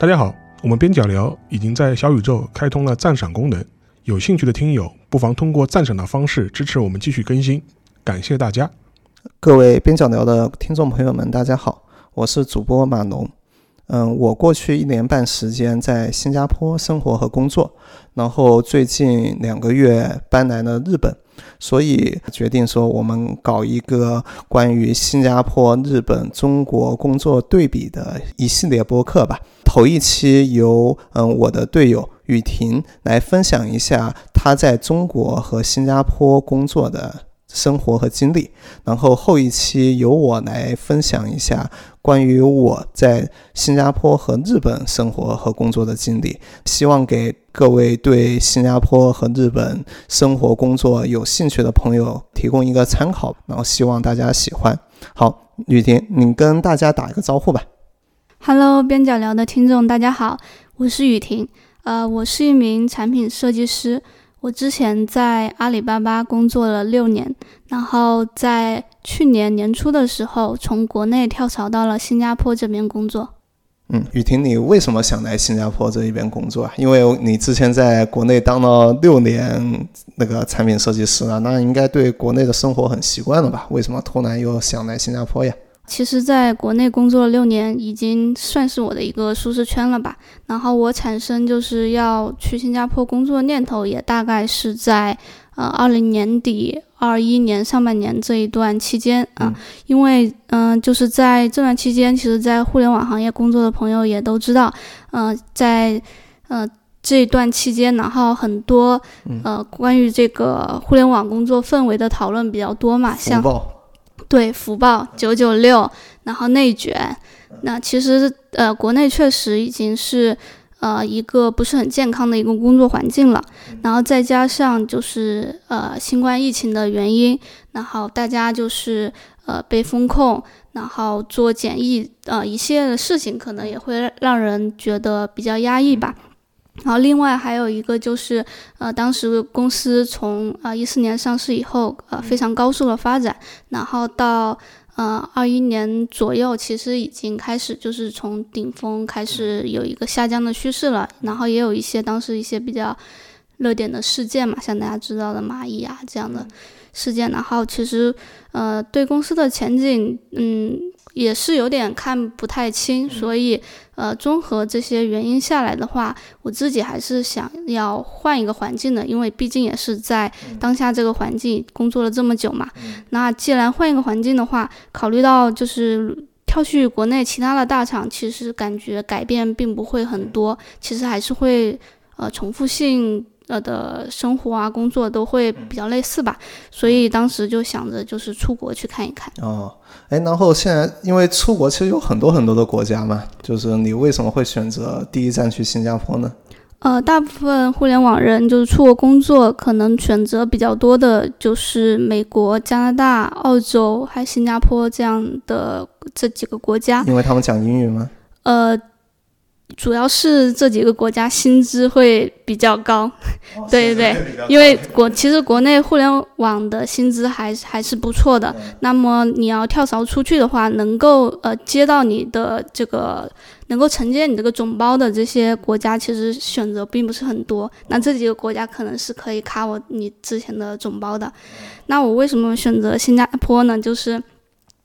大家好，我们边角聊已经在小宇宙开通了赞赏功能，有兴趣的听友不妨通过赞赏的方式支持我们继续更新，感谢大家。各位边角聊的听众朋友们，大家好，我是主播马龙。嗯，我过去一年半时间在新加坡生活和工作，然后最近两个月搬来了日本。所以决定说，我们搞一个关于新加坡、日本、中国工作对比的一系列播客吧。头一期由嗯我的队友雨婷来分享一下她在中国和新加坡工作的。生活和经历，然后后一期由我来分享一下关于我在新加坡和日本生活和工作的经历，希望给各位对新加坡和日本生活工作有兴趣的朋友提供一个参考，然后希望大家喜欢。好，雨婷，你跟大家打一个招呼吧。Hello，边角聊的听众，大家好，我是雨婷，呃，我是一名产品设计师。我之前在阿里巴巴工作了六年，然后在去年年初的时候，从国内跳槽到了新加坡这边工作。嗯，雨婷，你为什么想来新加坡这一边工作啊？因为你之前在国内当了六年那个产品设计师了，那应该对国内的生活很习惯了吧？为什么突然又想来新加坡呀？其实，在国内工作了六年，已经算是我的一个舒适圈了吧。然后我产生就是要去新加坡工作的念头，也大概是在呃二零年底、二一年上半年这一段期间啊。因为嗯，就是在这段期间，其实，在互联网行业工作的朋友也都知道，嗯，在呃这一段期间，然后很多呃关于这个互联网工作氛围的讨论比较多嘛，像。对福报九九六，然后内卷，那其实呃，国内确实已经是呃一个不是很健康的一个工作环境了。然后再加上就是呃新冠疫情的原因，然后大家就是呃被风控，然后做检疫，呃一系列的事情，可能也会让人觉得比较压抑吧。然后另外还有一个就是，呃，当时公司从呃一四年上市以后，呃非常高速的发展，然后到呃二一年左右，其实已经开始就是从顶峰开始有一个下降的趋势了。然后也有一些当时一些比较热点的事件嘛，像大家知道的蚂蚁啊这样的事件。然后其实呃对公司的前景，嗯。也是有点看不太清，所以，呃，综合这些原因下来的话，我自己还是想要换一个环境的，因为毕竟也是在当下这个环境工作了这么久嘛。那既然换一个环境的话，考虑到就是跳去国内其他的大厂，其实感觉改变并不会很多，其实还是会呃重复性。呃的生活啊，工作都会比较类似吧，所以当时就想着就是出国去看一看。哦，哎，然后现在因为出国其实有很多很多的国家嘛，就是你为什么会选择第一站去新加坡呢？呃，大部分互联网人就是出国工作，可能选择比较多的就是美国、加拿大、澳洲还有新加坡这样的这几个国家。因为他们讲英语吗？呃。主要是这几个国家薪资会比较高，对对对，因为国其实国内互联网的薪资还还是不错的。那么你要跳槽出去的话，能够呃接到你的这个能够承接你这个总包的这些国家，其实选择并不是很多。那这几个国家可能是可以卡我你之前的总包的。那我为什么选择新加坡呢？就是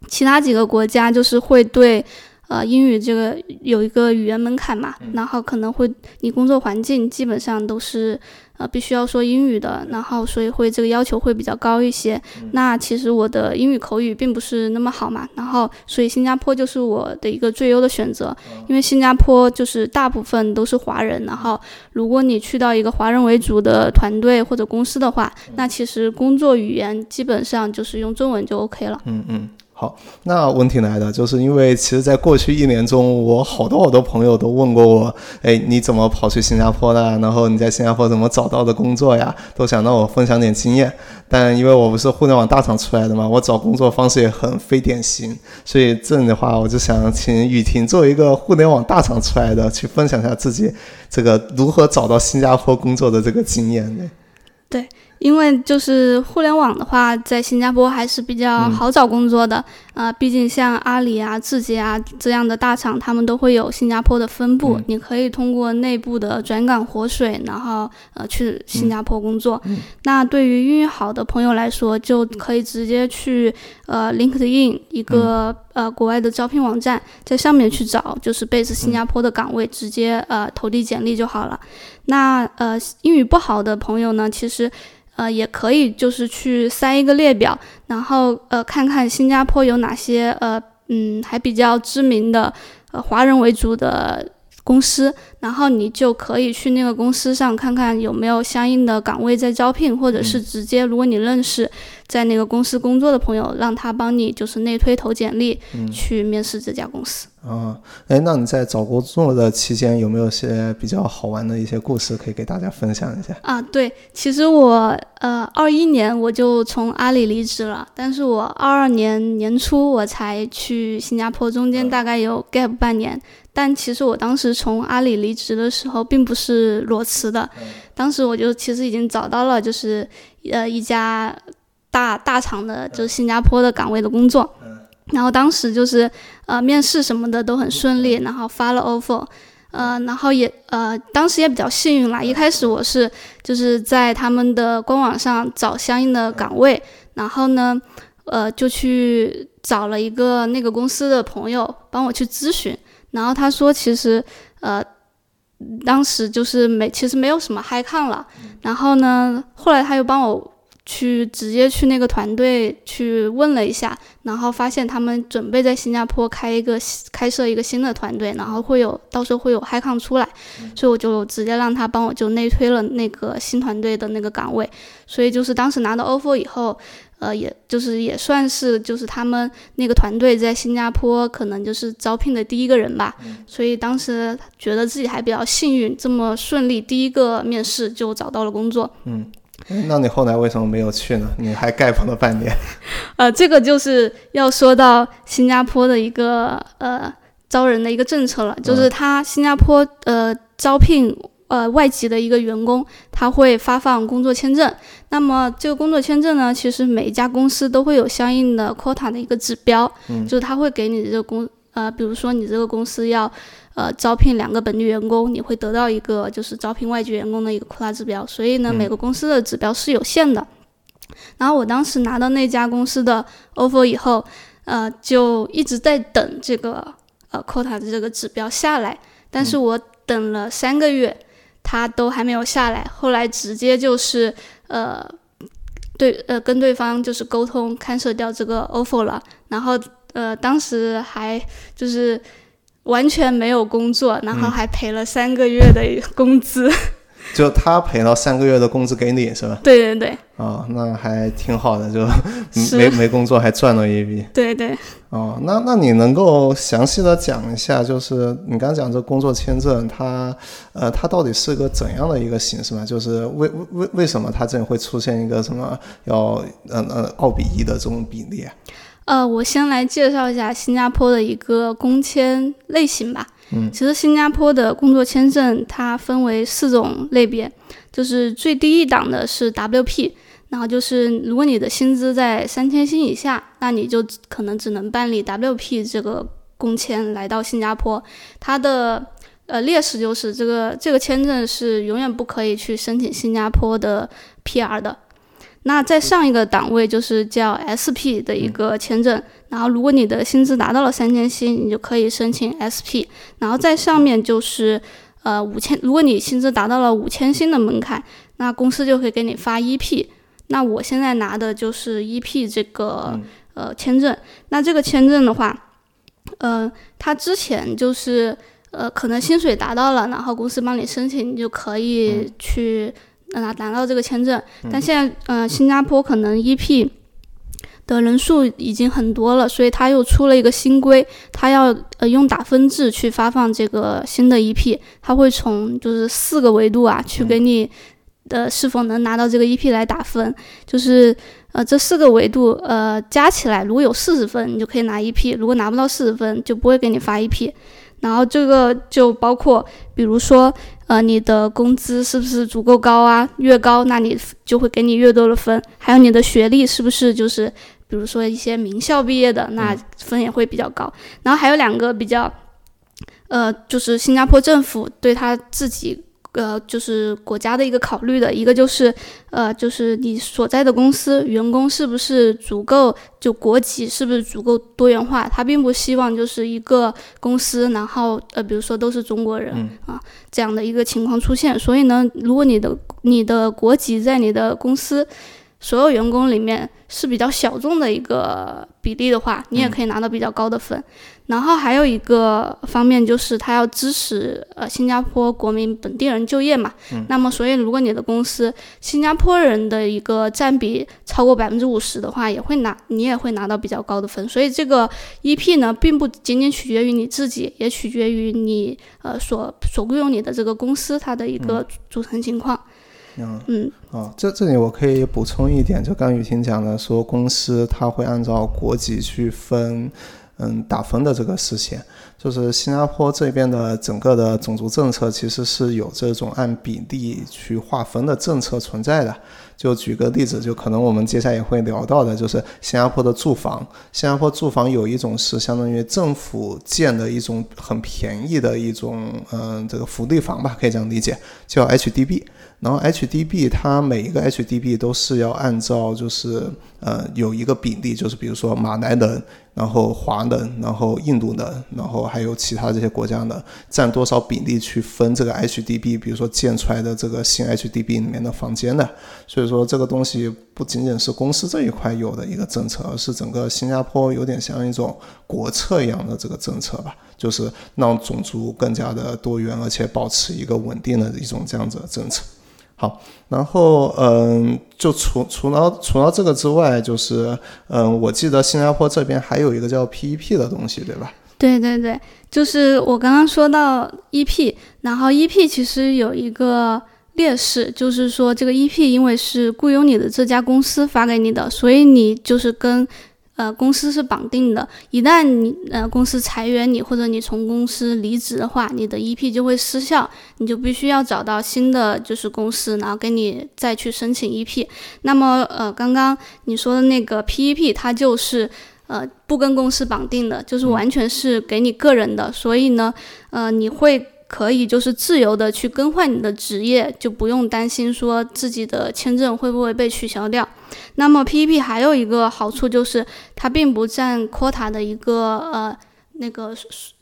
其他几个国家就是会对。呃，英语这个有一个语言门槛嘛，然后可能会你工作环境基本上都是呃必须要说英语的，然后所以会这个要求会比较高一些。那其实我的英语口语并不是那么好嘛，然后所以新加坡就是我的一个最优的选择，因为新加坡就是大部分都是华人，然后如果你去到一个华人为主的团队或者公司的话，那其实工作语言基本上就是用中文就 OK 了。嗯嗯。好，那问题来了，就是因为其实，在过去一年中，我好多好多朋友都问过我，哎，你怎么跑去新加坡的？然后你在新加坡怎么找到的工作呀？都想让我分享点经验。但因为我不是互联网大厂出来的嘛，我找工作方式也很非典型，所以这样的话，我就想请雨婷作为一个互联网大厂出来的，去分享一下自己这个如何找到新加坡工作的这个经验。对。因为就是互联网的话，在新加坡还是比较好找工作的，啊，毕竟像阿里啊、字节啊这样的大厂，他们都会有新加坡的分部，你可以通过内部的转岗活水，然后呃去新加坡工作。那对于英语好的朋友来说，就可以直接去呃 LinkedIn 一个呃国外的招聘网站，在上面去找就是 base 新加坡的岗位，直接呃投递简历就好了。那呃英语不好的朋友呢，其实。呃，也可以就是去塞一个列表，然后呃看看新加坡有哪些呃嗯还比较知名的呃华人为主的公司，然后你就可以去那个公司上看看有没有相应的岗位在招聘，或者是直接如果你认识。在那个公司工作的朋友，让他帮你就是内推投简历，去面试这家公司。啊，哎，那你在找工作的期间有没有些比较好玩的一些故事可以给大家分享一下？啊，对，其实我呃二一年我就从阿里离职了，但是我二二年年初我才去新加坡，中间大概有 gap 半年。但其实我当时从阿里离职的时候，并不是裸辞的，当时我就其实已经找到了，就是呃一家。大大厂的，就是新加坡的岗位的工作，然后当时就是呃面试什么的都很顺利，然后发了 offer，呃，然后也呃当时也比较幸运啦。一开始我是就是在他们的官网上找相应的岗位，然后呢，呃就去找了一个那个公司的朋友帮我去咨询，然后他说其实呃当时就是没其实没有什么 high 抗了，然后呢后来他又帮我。去直接去那个团队去问了一下，然后发现他们准备在新加坡开一个开设一个新的团队，然后会有到时候会有 h i c o n 出来，所以我就直接让他帮我就内推了那个新团队的那个岗位。所以就是当时拿到 offer 以后，呃，也就是也算是就是他们那个团队在新加坡可能就是招聘的第一个人吧。所以当时觉得自己还比较幸运，这么顺利，第一个面试就找到了工作。嗯。那你后来为什么没有去呢？你还 gap 了半年。呃，这个就是要说到新加坡的一个呃招人的一个政策了，就是他新加坡呃招聘呃外籍的一个员工，他会发放工作签证。那么这个工作签证呢，其实每一家公司都会有相应的 quota 的一个指标，就是他会给你这个公呃，比如说你这个公司要。呃，招聘两个本地员工，你会得到一个就是招聘外籍员工的一个扩大指标。所以呢，每个公司的指标是有限的。然后我当时拿到那家公司的 offer 以后，呃，就一直在等这个呃 quota 的这个指标下来。但是我等了三个月，他都还没有下来。后来直接就是呃，对呃跟对方就是沟通，cancel 掉这个 offer 了。然后呃，当时还就是。完全没有工作，然后还赔了三个月的工资。就他赔了三个月的工资给你是吧？对对对。哦，那还挺好的，就 没没工作还赚了一笔。对对。哦，那那你能够详细的讲一下，就是你刚讲这工作签证，它呃，它到底是个怎样的一个形式吗？就是为为为为什么它这里会出现一个什么要呃呃二比一的这种比例？呃，我先来介绍一下新加坡的一个工签类型吧。嗯，其实新加坡的工作签证它分为四种类别，就是最低一档的是 WP，然后就是如果你的薪资在三千新以下，那你就可能只能办理 WP 这个工签来到新加坡。它的呃劣势就是这个这个签证是永远不可以去申请新加坡的 PR 的。那在上一个档位就是叫 SP 的一个签证，然后如果你的薪资达到了三千薪，你就可以申请 SP，然后在上面就是呃五千，如果你薪资达到了五千薪的门槛，那公司就可以给你发 EP。那我现在拿的就是 EP 这个呃签证，那这个签证的话，呃，它之前就是呃可能薪水达到了，然后公司帮你申请，你就可以去。拿拿到这个签证，但现在，嗯，新加坡可能 EP 的人数已经很多了，所以他又出了一个新规，他要呃用打分制去发放这个新的 EP，他会从就是四个维度啊去给你的是否能拿到这个 EP 来打分，就是呃这四个维度呃加起来，如果有四十分，你就可以拿 EP；如果拿不到四十分，就不会给你发 EP。然后这个就包括，比如说，呃，你的工资是不是足够高啊？越高，那你就会给你越多的分。还有你的学历是不是就是比如说一些名校毕业的，那分也会比较高。然后还有两个比较，呃，就是新加坡政府对他自己。呃，就是国家的一个考虑的一个就是，呃，就是你所在的公司员工是不是足够，就国籍是不是足够多元化？他并不希望就是一个公司，然后呃，比如说都是中国人啊这样的一个情况出现。所以呢，如果你的你的国籍在你的公司所有员工里面是比较小众的一个比例的话，你也可以拿到比较高的分。然后还有一个方面就是，他要支持呃新加坡国民本地人就业嘛。嗯。那么，所以如果你的公司新加坡人的一个占比超过百分之五十的话，也会拿你也会拿到比较高的分。所以这个 EP 呢，并不仅仅取决于你自己，也取决于你呃所所雇佣你的这个公司它的一个组成情况。嗯。嗯。哦，这这里我可以补充一点，就刚雨婷讲的，说公司它会按照国籍去分。嗯，打分的这个事情，就是新加坡这边的整个的种族政策其实是有这种按比例去划分的政策存在的。就举个例子，就可能我们接下来也会聊到的，就是新加坡的住房。新加坡住房有一种是相当于政府建的一种很便宜的一种，嗯，这个福利房吧，可以这样理解，叫 HDB。然后 HDB 它每一个 HDB 都是要按照就是呃有一个比例，就是比如说马来人，然后华人，然后印度人，然后还有其他这些国家的占多少比例去分这个 HDB，比如说建出来的这个新 HDB 里面的房间的。所以说这个东西不仅仅是公司这一块有的一个政策，而是整个新加坡有点像一种国策一样的这个政策吧，就是让种族更加的多元，而且保持一个稳定的一种这样子的政策。好，然后嗯，就除除了除了这个之外，就是嗯，我记得新加坡这边还有一个叫 PEP 的东西，对吧？对对对，就是我刚刚说到 EP，然后 EP 其实有一个劣势，就是说这个 EP 因为是雇佣你的这家公司发给你的，所以你就是跟。呃，公司是绑定的，一旦你呃公司裁员你或者你从公司离职的话，你的 EP 就会失效，你就必须要找到新的就是公司，然后给你再去申请 EP。那么呃，刚刚你说的那个 PEP，它就是呃不跟公司绑定的，就是完全是给你个人的，所以呢，呃你会。可以就是自由的去更换你的职业，就不用担心说自己的签证会不会被取消掉。那么 PEP 还有一个好处就是它并不占 quota 的一个呃那个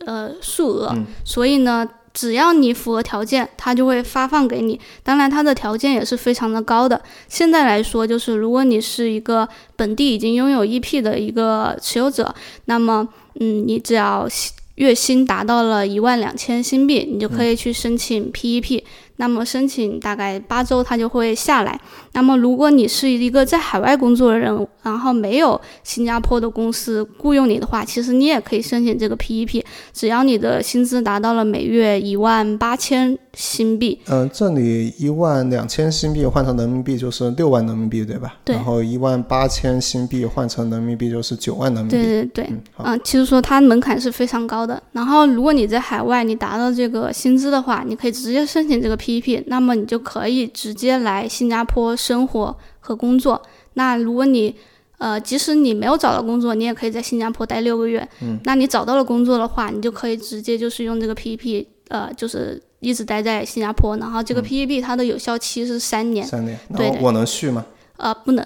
呃数额，所以呢，只要你符合条件，它就会发放给你。当然，它的条件也是非常的高的。现在来说，就是如果你是一个本地已经拥有 EP 的一个持有者，那么嗯，你只要。月薪达到了一万两千新币，你就可以去申请 PEP。那么申请大概八周，它就会下来。那么如果你是一个在海外工作的人，然后没有新加坡的公司雇佣你的话，其实你也可以申请这个 PEP，只要你的薪资达到了每月一万八千新币。嗯，这里一万两千新币换成人民币就是六万人民币，对吧？对。然后一万八千新币换成人民币就是九万人民币。对对对。嗯，其实说它门槛是非常高的。然后如果你在海外你达到这个薪资的话，你可以直接申请这个。PEP，那么你就可以直接来新加坡生活和工作。那如果你，呃，即使你没有找到工作，你也可以在新加坡待六个月。嗯，那你找到了工作的话，你就可以直接就是用这个 PEP，呃，就是一直待在新加坡。然后这个 PEP 它的有效期是三年。三年。对我能续吗？呃，不能，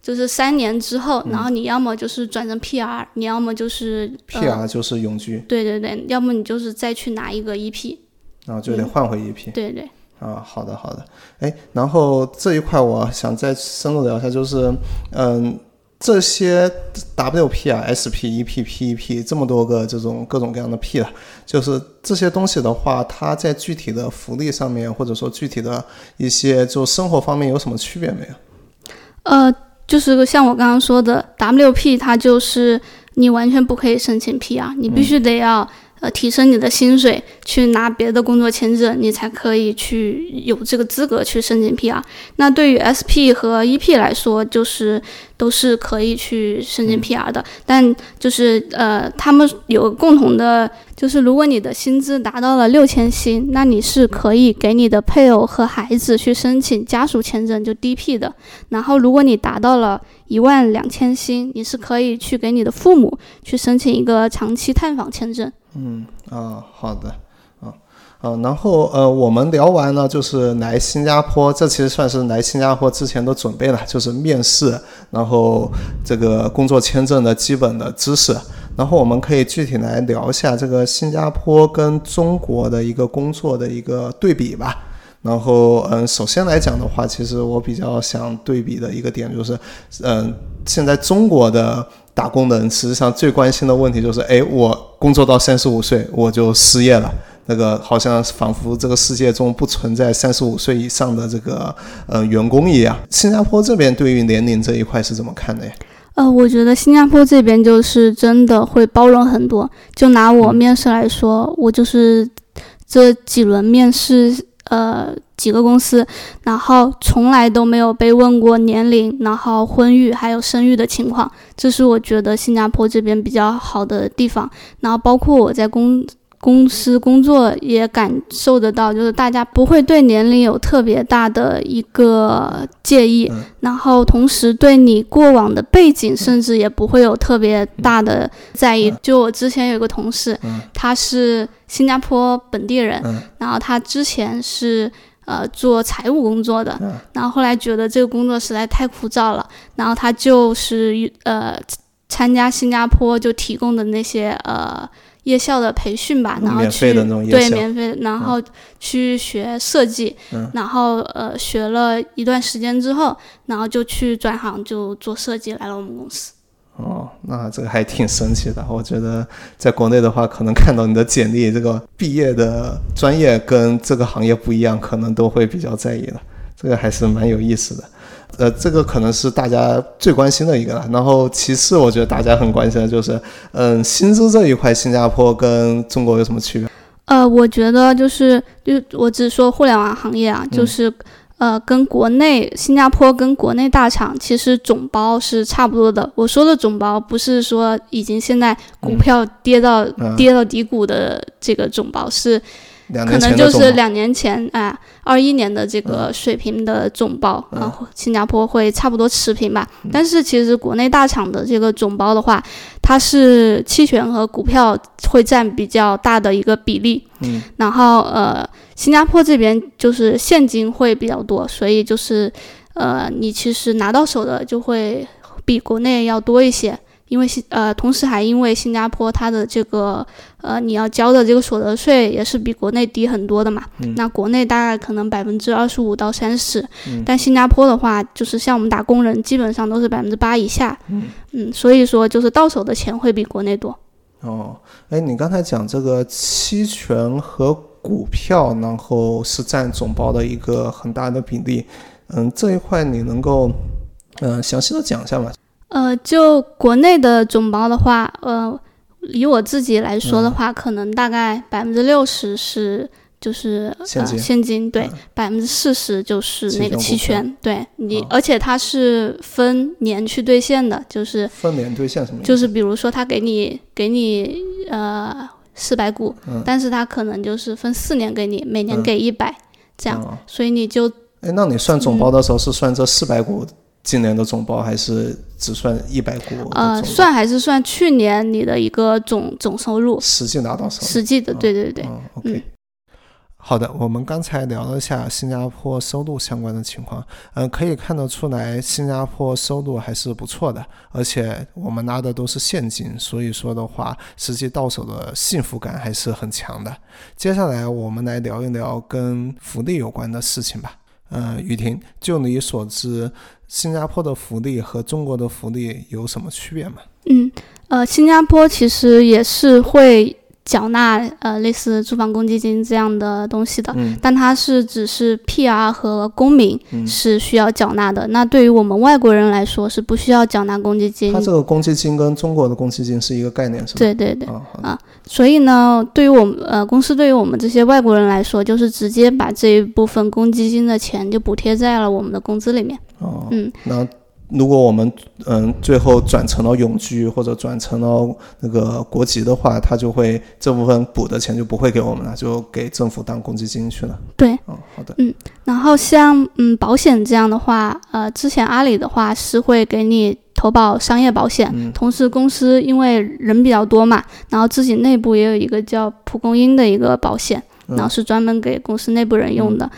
就是三年之后，然后你要么就是转成 PR，你要么就是 PR 就是永居。对对对，要么你就是再去拿一个 EP。然后就得换回 EP。对对。啊，好的好的，哎，然后这一块我想再深入聊一下，就是，嗯，这些 WP 啊、SP、EP、PEP 这么多个这种各种各样的 P 了，就是这些东西的话，它在具体的福利上面，或者说具体的一些就生活方面有什么区别没有？呃，就是像我刚刚说的，WP 它就是你完全不可以申请 P 啊，你必须得要。呃提升你的薪水，去拿别的工作签证，你才可以去有这个资格去申请 PR。那对于 SP 和 EP 来说，就是都是可以去申请 PR 的，但就是呃，他们有共同的。就是如果你的薪资达到了六千薪，那你是可以给你的配偶和孩子去申请家属签证，就 DP 的。然后如果你达到了一万两千薪，你是可以去给你的父母去申请一个长期探访签证。嗯啊，好的。嗯，然后呃，我们聊完了，就是来新加坡，这其实算是来新加坡之前的准备了，就是面试，然后这个工作签证的基本的知识。然后我们可以具体来聊一下这个新加坡跟中国的一个工作的一个对比吧。然后嗯，首先来讲的话，其实我比较想对比的一个点就是，嗯，现在中国的打工的人实际上最关心的问题就是，哎，我工作到三十五岁我就失业了。那个好像仿佛这个世界中不存在三十五岁以上的这个呃员工一样。新加坡这边对于年龄这一块是怎么看的呀？呃，我觉得新加坡这边就是真的会包容很多。就拿我面试来说，我就是这几轮面试，呃，几个公司，然后从来都没有被问过年龄，然后婚育还有生育的情况，这是我觉得新加坡这边比较好的地方。然后包括我在工。公司工作也感受得到，就是大家不会对年龄有特别大的一个介意，然后同时对你过往的背景，甚至也不会有特别大的在意。就我之前有个同事，他是新加坡本地人，然后他之前是呃做财务工作的，然后后来觉得这个工作实在太枯燥了，然后他就是呃参加新加坡就提供的那些呃。夜校的培训吧，然后去对免费，然后去学设计，然后呃学了一段时间之后，然后就去转行就做设计来了我们公司。哦，那这个还挺神奇的。我觉得在国内的话，可能看到你的简历，这个毕业的专业跟这个行业不一样，可能都会比较在意的。这个还是蛮有意思的。呃，这个可能是大家最关心的一个了。然后其次，我觉得大家很关心的就是，嗯，薪资这一块，新加坡跟中国有什么区别？呃，我觉得就是，就我只说互联网行业啊，就是，呃，跟国内新加坡跟国内大厂其实总包是差不多的。我说的总包不是说已经现在股票跌到跌到低谷的这个总包是。可能就是两年前啊，二一年的这个水平的总包，然后新加坡会差不多持平吧。但是其实国内大厂的这个总包的话，它是期权和股票会占比较大的一个比例。嗯。然后呃，新加坡这边就是现金会比较多，所以就是呃，你其实拿到手的就会比国内要多一些。因为新呃，同时还因为新加坡它的这个呃，你要交的这个所得税也是比国内低很多的嘛。那国内大概可能百分之二十五到三十，但新加坡的话，就是像我们打工人，基本上都是百分之八以下。嗯，所以说就是到手的钱会比国内多。哦，哎，你刚才讲这个期权和股票，然后是占总包的一个很大的比例。嗯，这一块你能够嗯详细的讲一下吗？呃，就国内的总包的话，呃，以我自己来说的话，可能大概百分之六十是就是现金，现金对，百分之四十就是那个期权，对你，而且它是分年去兑现的，就是分年兑现什么？就是比如说他给你给你呃四百股，但是他可能就是分四年给你，每年给一百这样，所以你就哎，那你算总包的时候是算这四百股？今年的总包还是只算一百股？呃，算还是算去年你的一个总总收入？实际拿到手？实际的，对对对。OK，好的，我们刚才聊了一下新加坡收入相关的情况，嗯，可以看得出来新加坡收入还是不错的，而且我们拿的都是现金，所以说的话，实际到手的幸福感还是很强的。接下来我们来聊一聊跟福利有关的事情吧。呃，雨婷，就你所知。新加坡的福利和中国的福利有什么区别吗？嗯，呃，新加坡其实也是会缴纳呃类似住房公积金这样的东西的，嗯但它是只是 PR 和公民嗯，是需要缴纳的。那对于我们外国人来说是不需要缴纳公积金它。这个公积金跟中国的公积金是一个概念，是吧？对对对，啊，啊所以呢，对于我们呃公司对于我们这些外国人来说，就是直接把这一部分公积金的钱就补贴在了我们的工资里面。哦，嗯，那如果我们嗯最后转成了永居或者转成了那个国籍的话，他就会这部分补的钱就不会给我们了，就给政府当公积金去了。对，嗯，好的，嗯然后像嗯保险这样的话，呃，之前阿里的话是会给你投保商业保险，嗯。同时公司因为人比较多嘛，然后自己内部也有一个叫蒲公英的一个保险，嗯。然后是专门给公司内部人用的。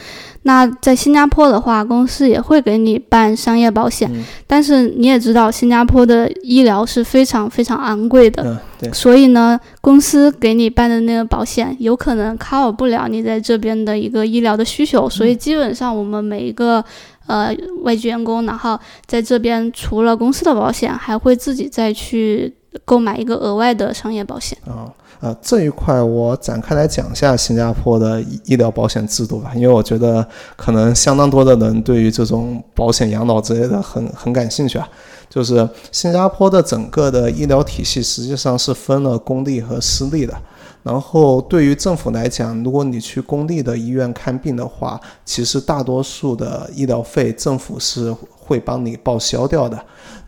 那在新加坡的话，公司也会给你办商业保险，嗯。但是你也知道，新加坡的医疗是非常非常昂贵的，嗯，对，所以呢，公司给你办的那个保险有可能 cover 不了你在这边的一个医疗的需求，所以基本上我们每一个呃外籍员工，然后在这边除了公司的保险，还会自己再去购买一个额外的商业保险。啊、呃，这一块我展开来讲一下新加坡的医疗保险制度吧，因为我觉得可能相当多的人对于这种保险养老之类的很很感兴趣啊。就是新加坡的整个的医疗体系实际上是分了公立和私立的。然后对于政府来讲，如果你去公立的医院看病的话，其实大多数的医疗费政府是会帮你报销掉的。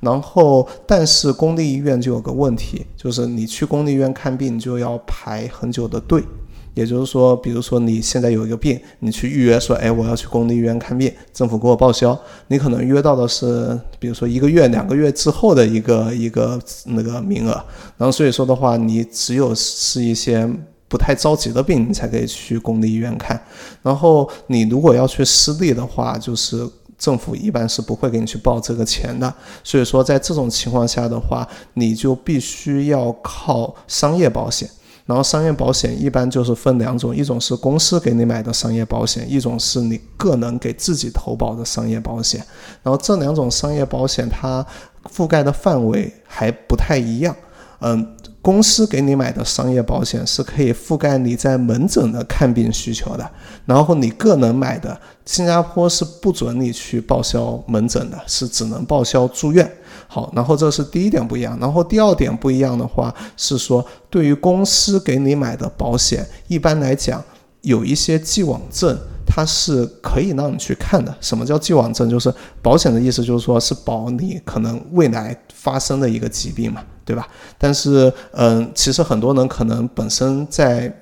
然后，但是公立医院就有个问题，就是你去公立医院看病就要排很久的队。也就是说，比如说你现在有一个病，你去预约说，哎，我要去公立医院看病，政府给我报销，你可能约到的是，比如说一个月、两个月之后的一个一个那个名额。然后所以说的话，你只有是一些不太着急的病，你才可以去公立医院看。然后你如果要去私立的话，就是政府一般是不会给你去报这个钱的。所以说，在这种情况下的话，你就必须要靠商业保险。然后商业保险一般就是分两种，一种是公司给你买的商业保险，一种是你个人给自己投保的商业保险。然后这两种商业保险它覆盖的范围还不太一样。嗯，公司给你买的商业保险是可以覆盖你在门诊的看病需求的，然后你个人买的，新加坡是不准你去报销门诊的，是只能报销住院。好，然后这是第一点不一样，然后第二点不一样的话是说，对于公司给你买的保险，一般来讲有一些既往症。它是可以让你去看的。什么叫既往症？就是保险的意思，就是说是保你可能未来发生的一个疾病嘛，对吧？但是，嗯，其实很多人可能本身在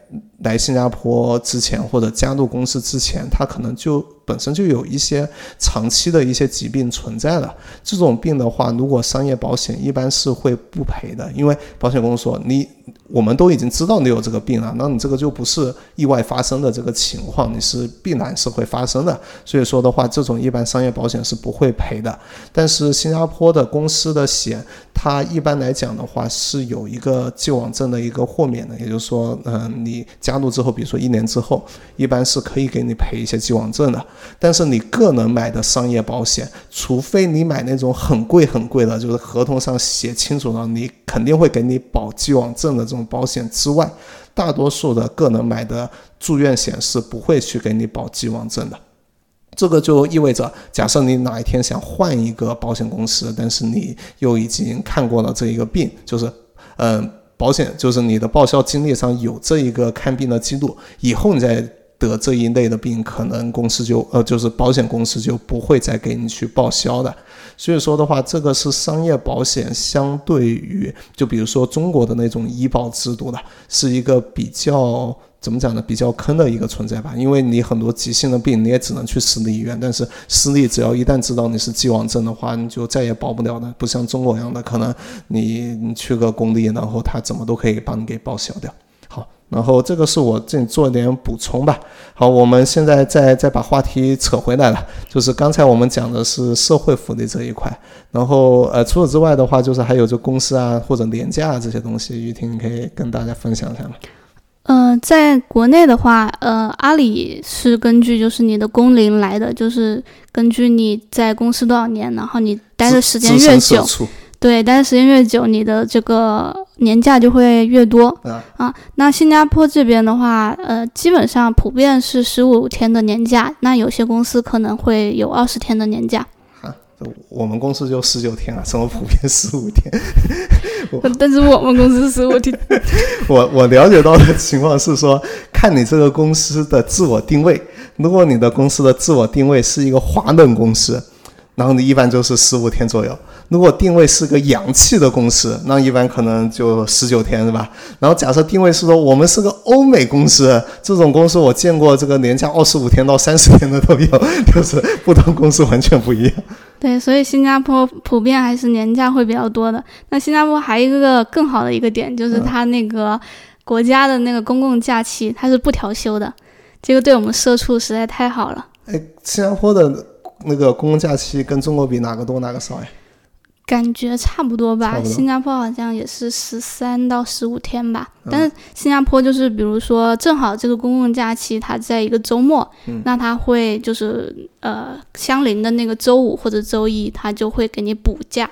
来新加坡之前或者加入公司之前，他可能就本身就有一些长期的一些疾病存在的。这种病的话，如果商业保险一般是会不赔的，因为保险公司说你我们都已经知道你有这个病了，那你这个就不是意外发生的这个情况，你是必然是会发生的。所以说的话，这种一般商业保险是不会赔的。但是新加坡的公司的险，它一般来讲的话是有一个既往症的一个豁免的，也就是说，嗯、你加入之后，比如说一年之后，一般是可以给你赔一些既往症的。但是你个人买的商业保险，除非你买那种很贵很贵的，就是合同上写清楚了，你肯定会给你保既往症的这种保险之外，大多数的个人买的住院险是不会去给你保既往症的。这个就意味着，假设你哪一天想换一个保险公司，但是你又已经看过了这一个病，就是，嗯、保险就是你的报销经历上有这一个看病的记录，以后你再得这一类的病，可能公司就呃就是保险公司就不会再给你去报销的。所以说的话，这个是商业保险相对于就比如说中国的那种医保制度的，是一个比较怎么讲呢？比较坑的一个存在吧。因为你很多急性的病，你也只能去私立医院，但是私立只要一旦知道你是既往症的话，你就再也保不了的。不像中国一样的，可能你你去个公立，然后他怎么都可以帮你给报销掉。好，然后这个是我这里做一点补充吧。好，我们现在再再把话题扯回来了，就是刚才我们讲的是社会福利这一块，然后呃，除此之外的话，就是还有就公司啊或者年假啊这些东西，于婷你可以跟大家分享一下吗？呃，在国内的话，呃，阿里是根据就是你的工龄来的，就是根据你在公司多少年，然后你待的时间越久，对，但是时间越久，你的这个年假就会越多啊啊。那新加坡这边的话，呃，基本上普遍是十五天的年假，那有些公司可能会有二十天的年假。啊，我们公司就十九天啊，什么普遍十五天？但是我们公司十五天。我我了解到的情况是说，看你这个公司的自我定位，如果你的公司的自我定位是一个华人公司，然后你一般就是十五天左右。如果定位是个洋气的公司，那一般可能就十九天，是吧？然后假设定位是说我们是个欧美公司，这种公司我见过，这个年假二十五天到三十天的都有，就是不同公司完全不一样。对，所以新加坡普遍还是年假会比较多的。那新加坡还有一个更好的一个点，就是它那个国家的那个公共假期它是不调休的，这个对我们社畜实在太好了。哎，新加坡的那个公共假期跟中国比，哪个多哪个少呀？感觉差不多吧，多新加坡好像也是十三到十五天吧。但是新加坡就是，比如说正好这个公共假期它在一个周末，那它会就是呃相邻的那个周五或者周一，它就会给你补假。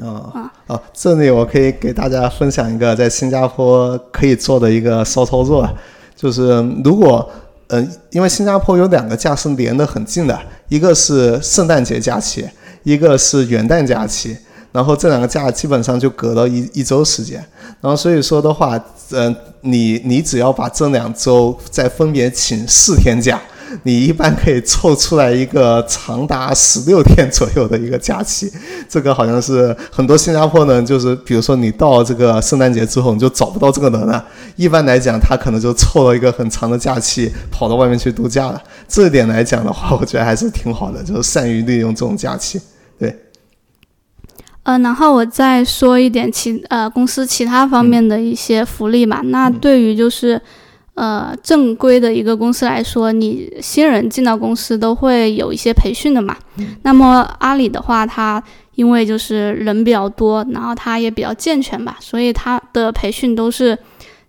啊啊！这里我可以给大家分享一个在新加坡可以做的一个骚操作，就是如果嗯、因为新加坡有两个假是连得很近的，一个是圣诞节假期，一个是元旦假期，然后这两个假基本上就隔了一一周时间，然后所以说的话，嗯、你你只要把这两周再分别请四天假。你一般可以凑出来一个长达十六天左右的一个假期，这个好像是很多新加坡人，就是比如说你到这个圣诞节之后，你就找不到这个人了。一般来讲，他可能就凑了一个很长的假期，跑到外面去度假了。这一点来讲的话，我觉得还是挺好的，就是善于利用这种假期。呃，然后我再说一点其呃公司其他方面的一些福利嘛。那对于就是呃正规的一个公司来说，你新人进到公司都会有一些培训的嘛。那么阿里的话，它因为就是人比较多，然后它也比较健全吧，所以它的培训都是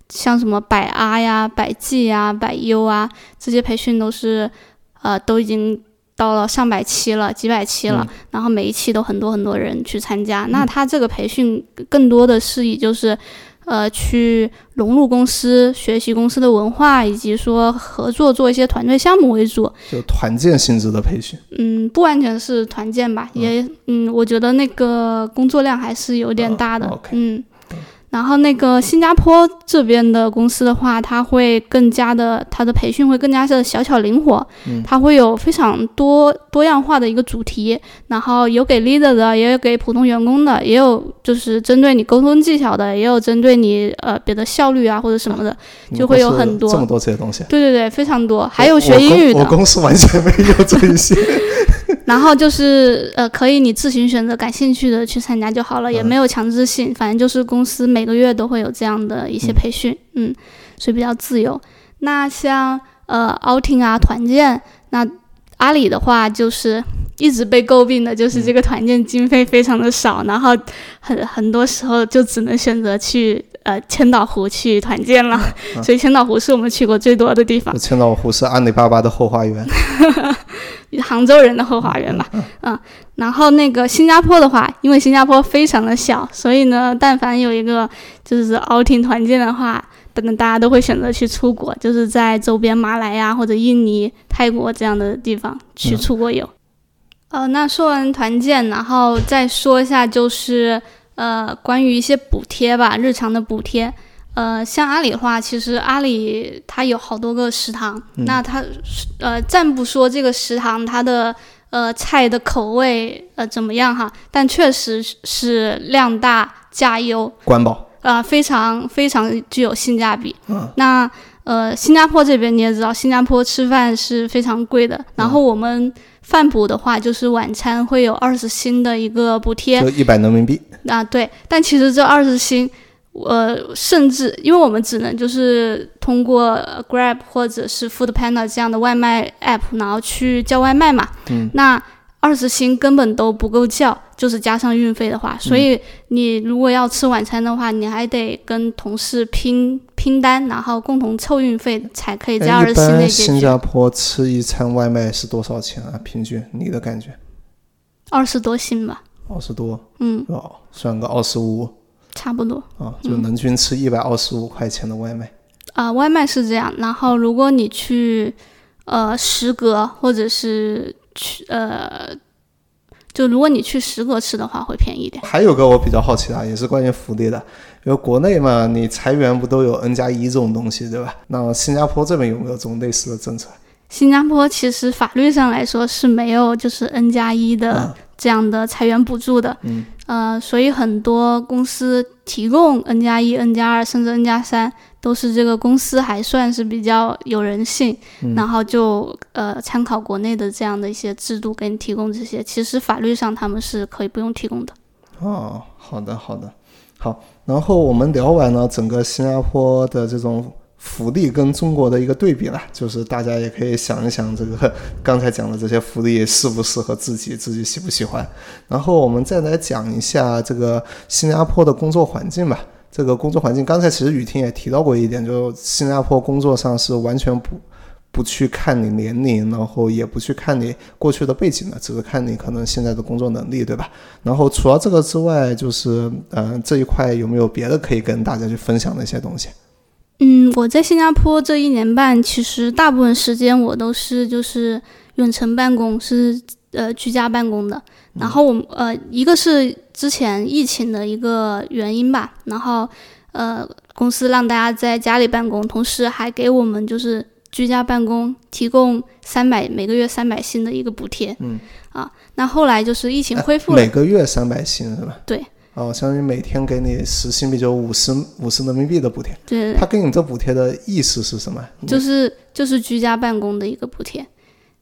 像什么百阿呀、百 G 呀、百优啊这些培训都是呃都已经。到了上百期了，几百期了，然后每一期都很多很多人去参加。那他这个培训更多的是以就是，呃，去融入公司、学习公司的文化，以及说合作做一些团队项目为主。就团建性质的培训。嗯，不完全是团建吧，也嗯，我觉得那个工作量还是有点大的。嗯。然后那个新加坡这边的公司的话，它会更加的，它的培训会更加的小巧灵活，它会有非常多多样化的一个主题，然后有给 leader 的，也有给普通员工的，也有就是针对你沟通技巧的，也有针对你呃别的效率啊或者什么的，就会有很多这么多这些东西。对对对，非常多，还有学英语的。我公司完全没有这一些。然后就是呃，可以你自行选择感兴趣的去参加就好了，也没有强制性，反正就是公司每个月都会有这样的一些培训，嗯，所以比较自由。那像呃 outing 啊团建，那阿里的话就是一直被诟病的就是这个团建经费非常的少，然后很很多时候就只能选择去呃千岛湖去团建了，所以千岛湖是我们去过最多的地方。千岛湖是阿里巴巴的后花园。杭州人的后花园吧，嗯，然后那个新加坡的话，因为新加坡非常的小，所以呢，但凡有一个就是 outing 团建的话，等等大家都会选择去出国，就是在周边马来呀或者印尼、泰国这样的地方去出国游。呃，那说完团建，然后再说一下就是呃关于一些补贴吧，日常的补贴。呃，像阿里的话，其实阿里它有好多个食堂，那它呃暂不说这个食堂它的呃菜的口味呃怎么样哈，但确实是量大价优，管饱啊，非常非常具有性价比。嗯，那呃新加坡这边你也知道，新加坡吃饭是非常贵的，然后我们饭补的话，就是晚餐会有二十星的一个补贴，就一百人民币啊，对，但其实这二十星。呃，甚至因为我们只能就是通过 Grab 或者是 Food Panda 这样的外卖 app，然后去叫外卖嘛。嗯。那二十星根本都不够叫，就是加上运费的话，所以你如果要吃晚餐的话，你还得跟同事拼拼单，然后共同凑运费才可以在二十星内解决。新加坡吃一餐外卖是多少钱啊？平均你的感觉？二十多星吧。二十多嗯，哦，算个二十五差不多。啊，就人均吃一百二十五块钱的外卖。啊、外卖是这样，然后如果你去呃食阁或者是去呃，就如果你去食阁吃的话，会便宜一点。还有个我比较好奇的，也是关于福利的，因为国内嘛，你裁员不都有 N 加一这种东西，对吧？那新加坡这边有没有这种类似的政策？新加坡其实法律上来说是没有就是 N 加一的啊这样的裁员补助的，嗯，呃，所以很多公司提供 N 加一、N 加二甚至 N 加三，都是这个公司还算是比较有人性，嗯然后就呃参考国内的这样的一些制度给你提供这些，其实法律上他们是可以不用提供的。哦，好的，好的，好。然后我们聊完了整个新加坡的这种福利跟中国的一个对比了，就是大家也可以想一想，这个刚才讲的这些福利适不适合自己，自己喜不喜欢。然后我们再来讲一下这个新加坡的工作环境吧。这个工作环境，刚才其实雨婷也提到过一点，就新加坡工作上是完全不不去看你年龄，然后也不去看你过去的背景的，只是看你可能现在的工作能力，对吧？然后除了这个之外，就是呃这一块有没有别的可以跟大家去分享的一些东西？嗯，我在新加坡这一年半，其实大部分时间我都是就是远程办公，是呃居家办公的。然后我呃一个是之前疫情的一个原因吧，然后呃公司让大家在家里办公，同时还给我们就是居家办公提供三百每个月三百薪的一个补贴。嗯，啊，那后来就是疫情恢复了，每个月三百薪是吧？对。哦，相当于每天给你十新币就五十五十人民币的补贴。对，他给你这补贴的意思是什么？就是就是居家办公的一个补贴。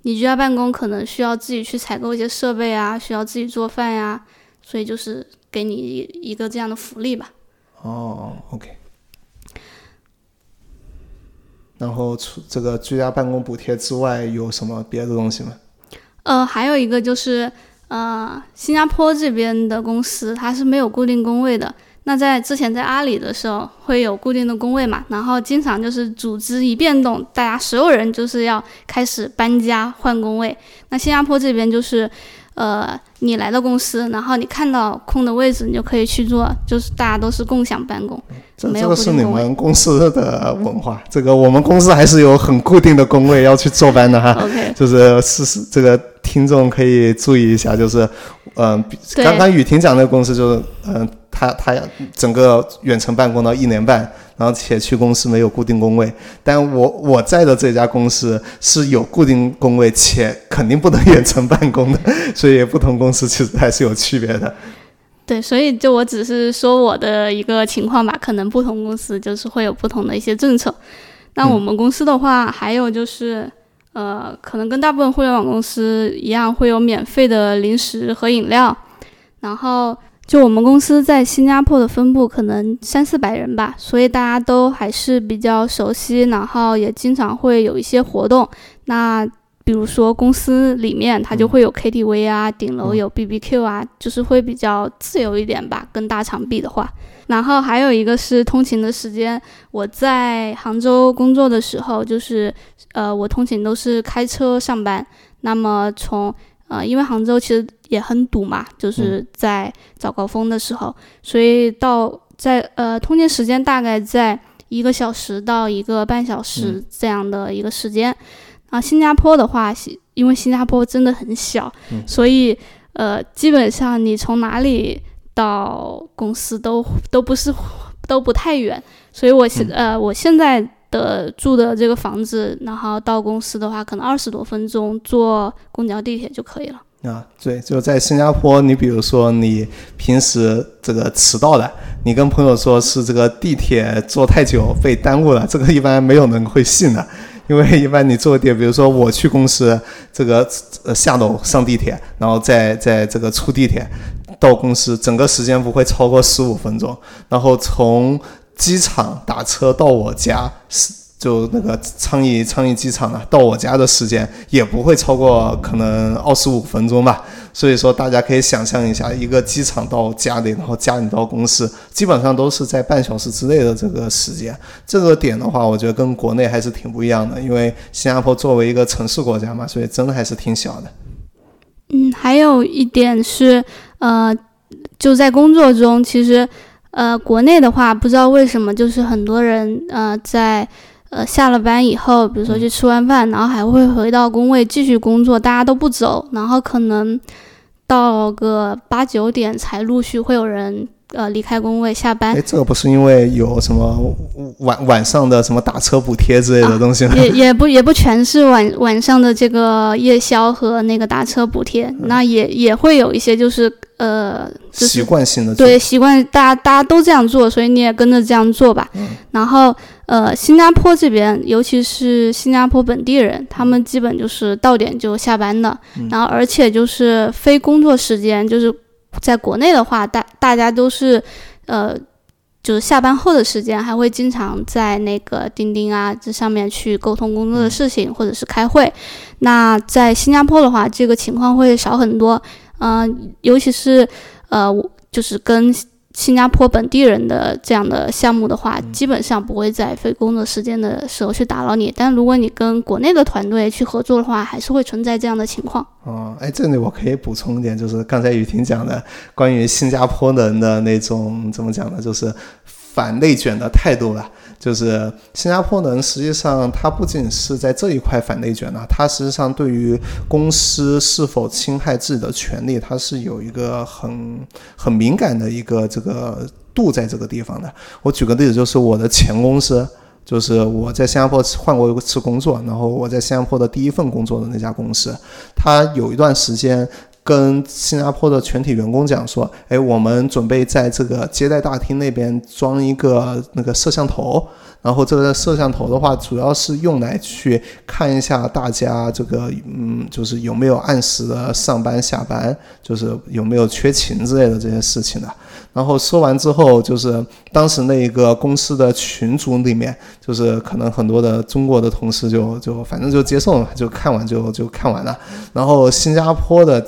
你居家办公可能需要自己去采购一些设备啊，需要自己做饭呀、所以就是给你一个这样的福利吧。哦，OK。然后除这个居家办公补贴之外，有什么别的东西吗？呃，还有一个就是呃，新加坡这边的公司它是没有固定工位的。那在之前在阿里的时候会有固定的工位嘛，然后经常就是组织一变动，大家所有人就是要开始搬家换工位。那新加坡这边就是，呃，你来到公司，然后你看到空的位置，你就可以去做，就是大家都是共享办公，没有这这个是你。们公司的 文化，这个我们公司还是有很固定的工位要去坐班的哈。OK，就是是是这个听众可以注意一下，就是嗯、刚刚雨婷讲那个公司就是嗯、他他整个远程办公到一年半，然后且去公司没有固定工位，但我我在的这家公司是有固定工位，且肯定不能远程办公的，所以不同公司其实还是有区别的。对，所以就我只是说我的一个情况吧，可能不同公司就是会有不同的一些政策。那我们公司的话，还有就是，呃，可能跟大部分互联网公司一样，会有免费的零食和饮料。然后，就我们公司在新加坡的分部可能三四百人吧，所以大家都还是比较熟悉，然后也经常会有一些活动。那比如说公司里面它就会有 KTV 啊，顶楼有 BBQ 啊，就是会比较自由一点吧，跟大厂比的话。然后还有一个是通勤的时间，我在杭州工作的时候，就是呃，我通勤都是开车上班。那么从呃，因为杭州其实也很堵嘛，就是在早高峰的时候，所以到在呃通勤时间大概在一个小时到一个半小时这样的一个时间。啊，新加坡的话，西因为新加坡真的很小，嗯。所以呃，基本上你从哪里到公司都都不是都不太远，所以我现、呃我现在的住的这个房子，然后到公司的话，可能二十多分钟坐公交地铁就可以了。啊，对，就在新加坡，你比如说你平时这个迟到了，你跟朋友说是这个地铁坐太久被耽误了，这个一般没有人会信的，因为一般你坐地铁，比如说我去公司，这个呃下楼上地铁，然后再再这个出地铁到公司，整个时间不会超过十五分钟，然后从机场打车到我家是。就那个昌邑昌邑机场啊，到我家的时间也不会超过可能二十五分钟吧。所以说，大家可以想象一下，一个机场到家里，然后家里到公司，基本上都是在半小时之内的这个时间。这个点的话，我觉得跟国内还是挺不一样的，因为新加坡作为一个城市国家嘛，所以真的还是挺小的。嗯，还有一点是，呃，就在工作中，其实呃，国内的话，不知道为什么，就是很多人呃在呃下了班以后，比如说去吃完饭，然后还会回到工位继续工作，大家都不走，然后可能到个八九点才陆续会有人。呃，离开工位下班。哎，这个不是因为有什么晚晚上的什么打车补贴之类的东西吗？也也不也不全是晚晚上的这个夜宵和那个打车补贴，那也也会有一些就是呃习惯性的对习惯，大家大家都这样做，所以你也跟着这样做吧。然后呃，新加坡这边，尤其是新加坡本地人，他们基本就是到点就下班的，然后而且就是非工作时间就是。在国内的话，大大家都是，呃，就是下班后的时间，还会经常在那个钉钉啊这上面去沟通工作的事情，或者是开会。那在新加坡的话，这个情况会少很多，嗯，尤其是呃，就是跟。新加坡本地人的这样的项目的话，基本上不会在非工作时间的时候去打扰你。但如果你跟国内的团队去合作的话，还是会存在这样的情况。哦，哎，这里我可以补充一点，就是刚才雨婷讲的关于新加坡人的那种怎么讲呢？就是反内卷的态度了。就是新加坡人，实际上他不仅是在这一块反内卷呢，他实际上对于公司是否侵害自己的权利，他是有一个很很敏感的一个这个度在这个地方的。我举个例子，就是我的前公司，就是我在新加坡换过一次工作，然后我在新加坡的第一份工作的那家公司，他有一段时间。跟新加坡的全体员工讲说，哎，我们准备在这个接待大厅那边装一个那个摄像头，然后这个摄像头的话，主要是用来去看一下大家这个，嗯，就是有没有按时的上班下班，就是有没有缺勤之类的这些事情的。然后说完之后，就是当时那一个公司的群组里面，就是可能很多的中国的同事就就反正就接受了，就看完就就看完了。然后新加坡的。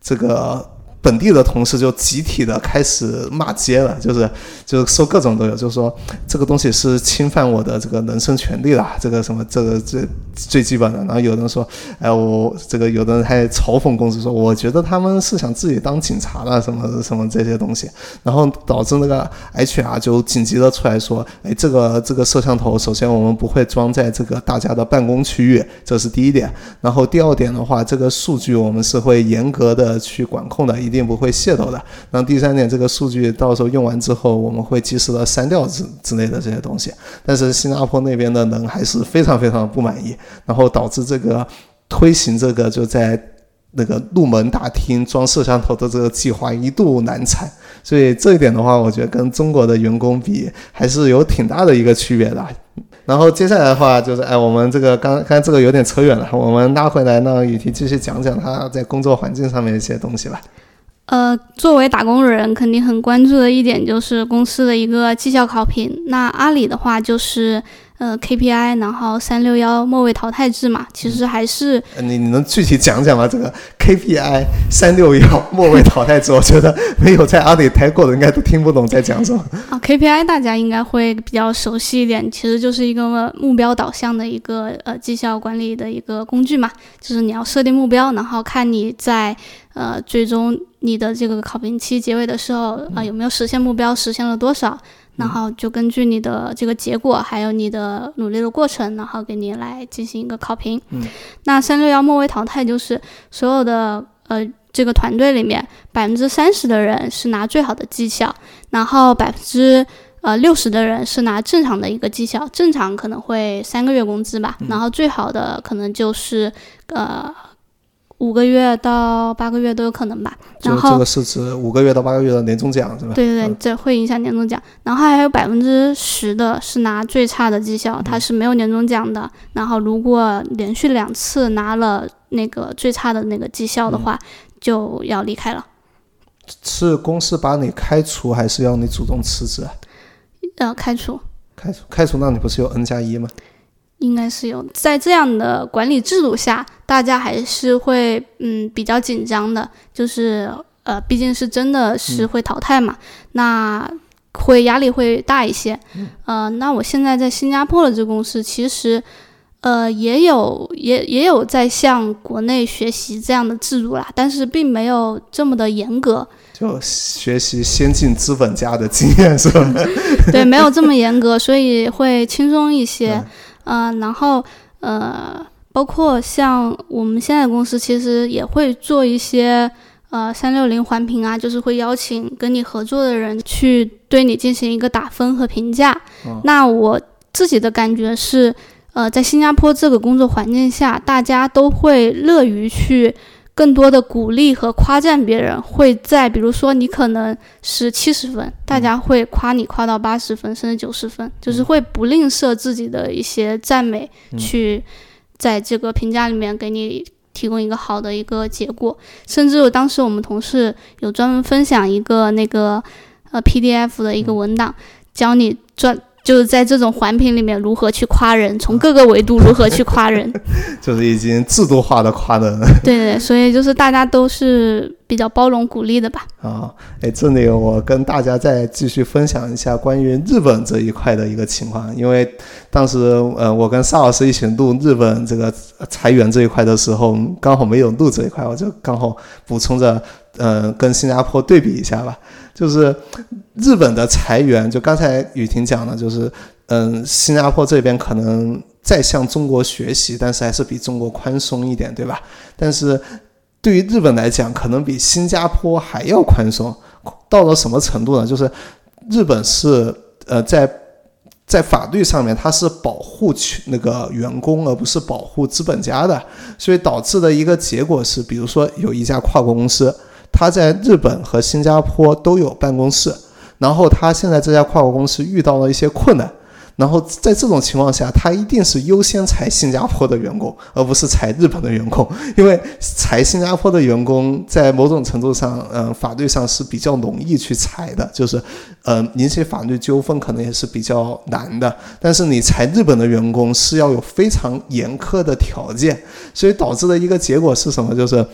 这个本地的同事就集体的开始骂街了，就是就是说各种都有，就是说这个东西是侵犯我的这个人身权利了，这个什么这个最最基本的。然后有人说，哎，我这个有的人还嘲讽公司说，我觉得他们是想自己当警察了，什么什么这些东西。然后导致那个 HR 就紧急的出来说，哎，这个这个摄像头，首先我们不会装在这个大家的办公区域，这是第一点。然后第二点的话，这个数据我们是会严格的去管控的。一定不会泄露的。然后第三点，这个数据到时候用完之后，我们会及时的删掉之之类的这些东西。但是新加坡那边的人还是非常非常不满意，然后导致这个推行这个就在那个入门大厅装摄像头的这个计划一度难产。所以这一点的话，我觉得跟中国的员工比还是有挺大的一个区别的。然后接下来的话就是，哎，我们这个刚刚这个有点扯远了，我们拉回来呢雨婷继续讲讲他在工作环境上面一些东西吧。呃，作为打工人，肯定很关注的一点就是公司的一个绩效考评。那阿里的话就是。呃，KPI，然后三六幺末位淘汰制嘛，其实还是你你能具体讲讲吗？这个 KPI 三六幺 末位淘汰制，我觉得没有在阿里待过的应该都听不懂在讲什么。啊，KPI 大家应该会比较熟悉一点，其实就是一个目标导向的一个呃绩效管理的一个工具嘛，就是你要设定目标，然后看你在呃最终你的这个考评期结尾的时候啊有没有实现目标，实现了多少。然后就根据你的这个结果，还有你的努力的过程，然后给你来进行一个考评。嗯，那三六幺末位淘汰就是所有的呃这个团队里面百分之三十的人是拿最好的绩效，然后百分之呃六十的人是拿正常的一个绩效，正常可能会三个月工资吧，然后最好的可能就是呃。五个月到八个月都有可能吧，然后这个是指五个月到八个月的年终奖是吧？对对对，这会影响年终奖。然后还有百分之十的是拿最差的绩效，它是没有年终奖的。然后如果连续两次拿了那个最差的那个绩效的话，就要离开了。是公司把你开除，还是要你主动辞职？呃，开除。开除，开除，那你不是有 N 加一吗？应该是有，在这样的管理制度下，大家还是会嗯比较紧张的，就是呃毕竟是真的是会淘汰嘛，那会压力会大一些。呃，那我现在在新加坡的这公司，其实呃也有也也有在向国内学习这样的制度啦，但是并没有这么的严格。就学习先进资本家的经验是吧？对，没有这么严格，所以会轻松一些。嗯，然后呃，包括像我们现在公司，其实也会做一些呃三六零环评啊，就是会邀请跟你合作的人去对你进行一个打分和评价。那我自己的感觉是，呃，在新加坡这个工作环境下，大家都会乐于去。更多的鼓励和夸赞别人，会在比如说你可能是七十分，大家会夸你夸到八十分甚至九十分，就是会不吝啬自己的一些赞美，去在这个评价里面给你提供一个好的一个结果。甚至当时我们同事有专门分享一个那个呃 PDF 的一个文档，教你专。就是在这种环评里面，如何去夸人，从各个维度如何去夸人，就是已经制度化的夸人。对对，所以就是大家都是比较包容鼓励的吧。啊，哎，这里我跟大家再继续分享一下关于日本这一块的一个情况，因为当时呃，我跟邵老师一起录日本这个裁员这一块的时候，刚好没有录这一块，我就刚好补充着，嗯，跟新加坡对比一下吧。就是日本的裁员，就刚才雨婷讲的，就是嗯，新加坡这边可能在向中国学习，但是还是比中国宽松一点，对吧？但是对于日本来讲，可能比新加坡还要宽松，到了什么程度呢？就是日本是呃，在在法律上面，它是保护去那个员工，而不是保护资本家的，所以导致的一个结果是，比如说有一家跨国公司。他在日本和新加坡都有办公室，然后他现在这家跨国公司遇到了一些困难，然后在这种情况下，他一定是优先裁新加坡的员工，而不是裁日本的员工，因为裁新加坡的员工在某种程度上，嗯，法律上是比较容易去裁的，就是，呃，引起法律纠纷可能也是比较难的。但是你裁日本的员工是要有非常严苛的条件，所以导致的一个结果是什么？就是。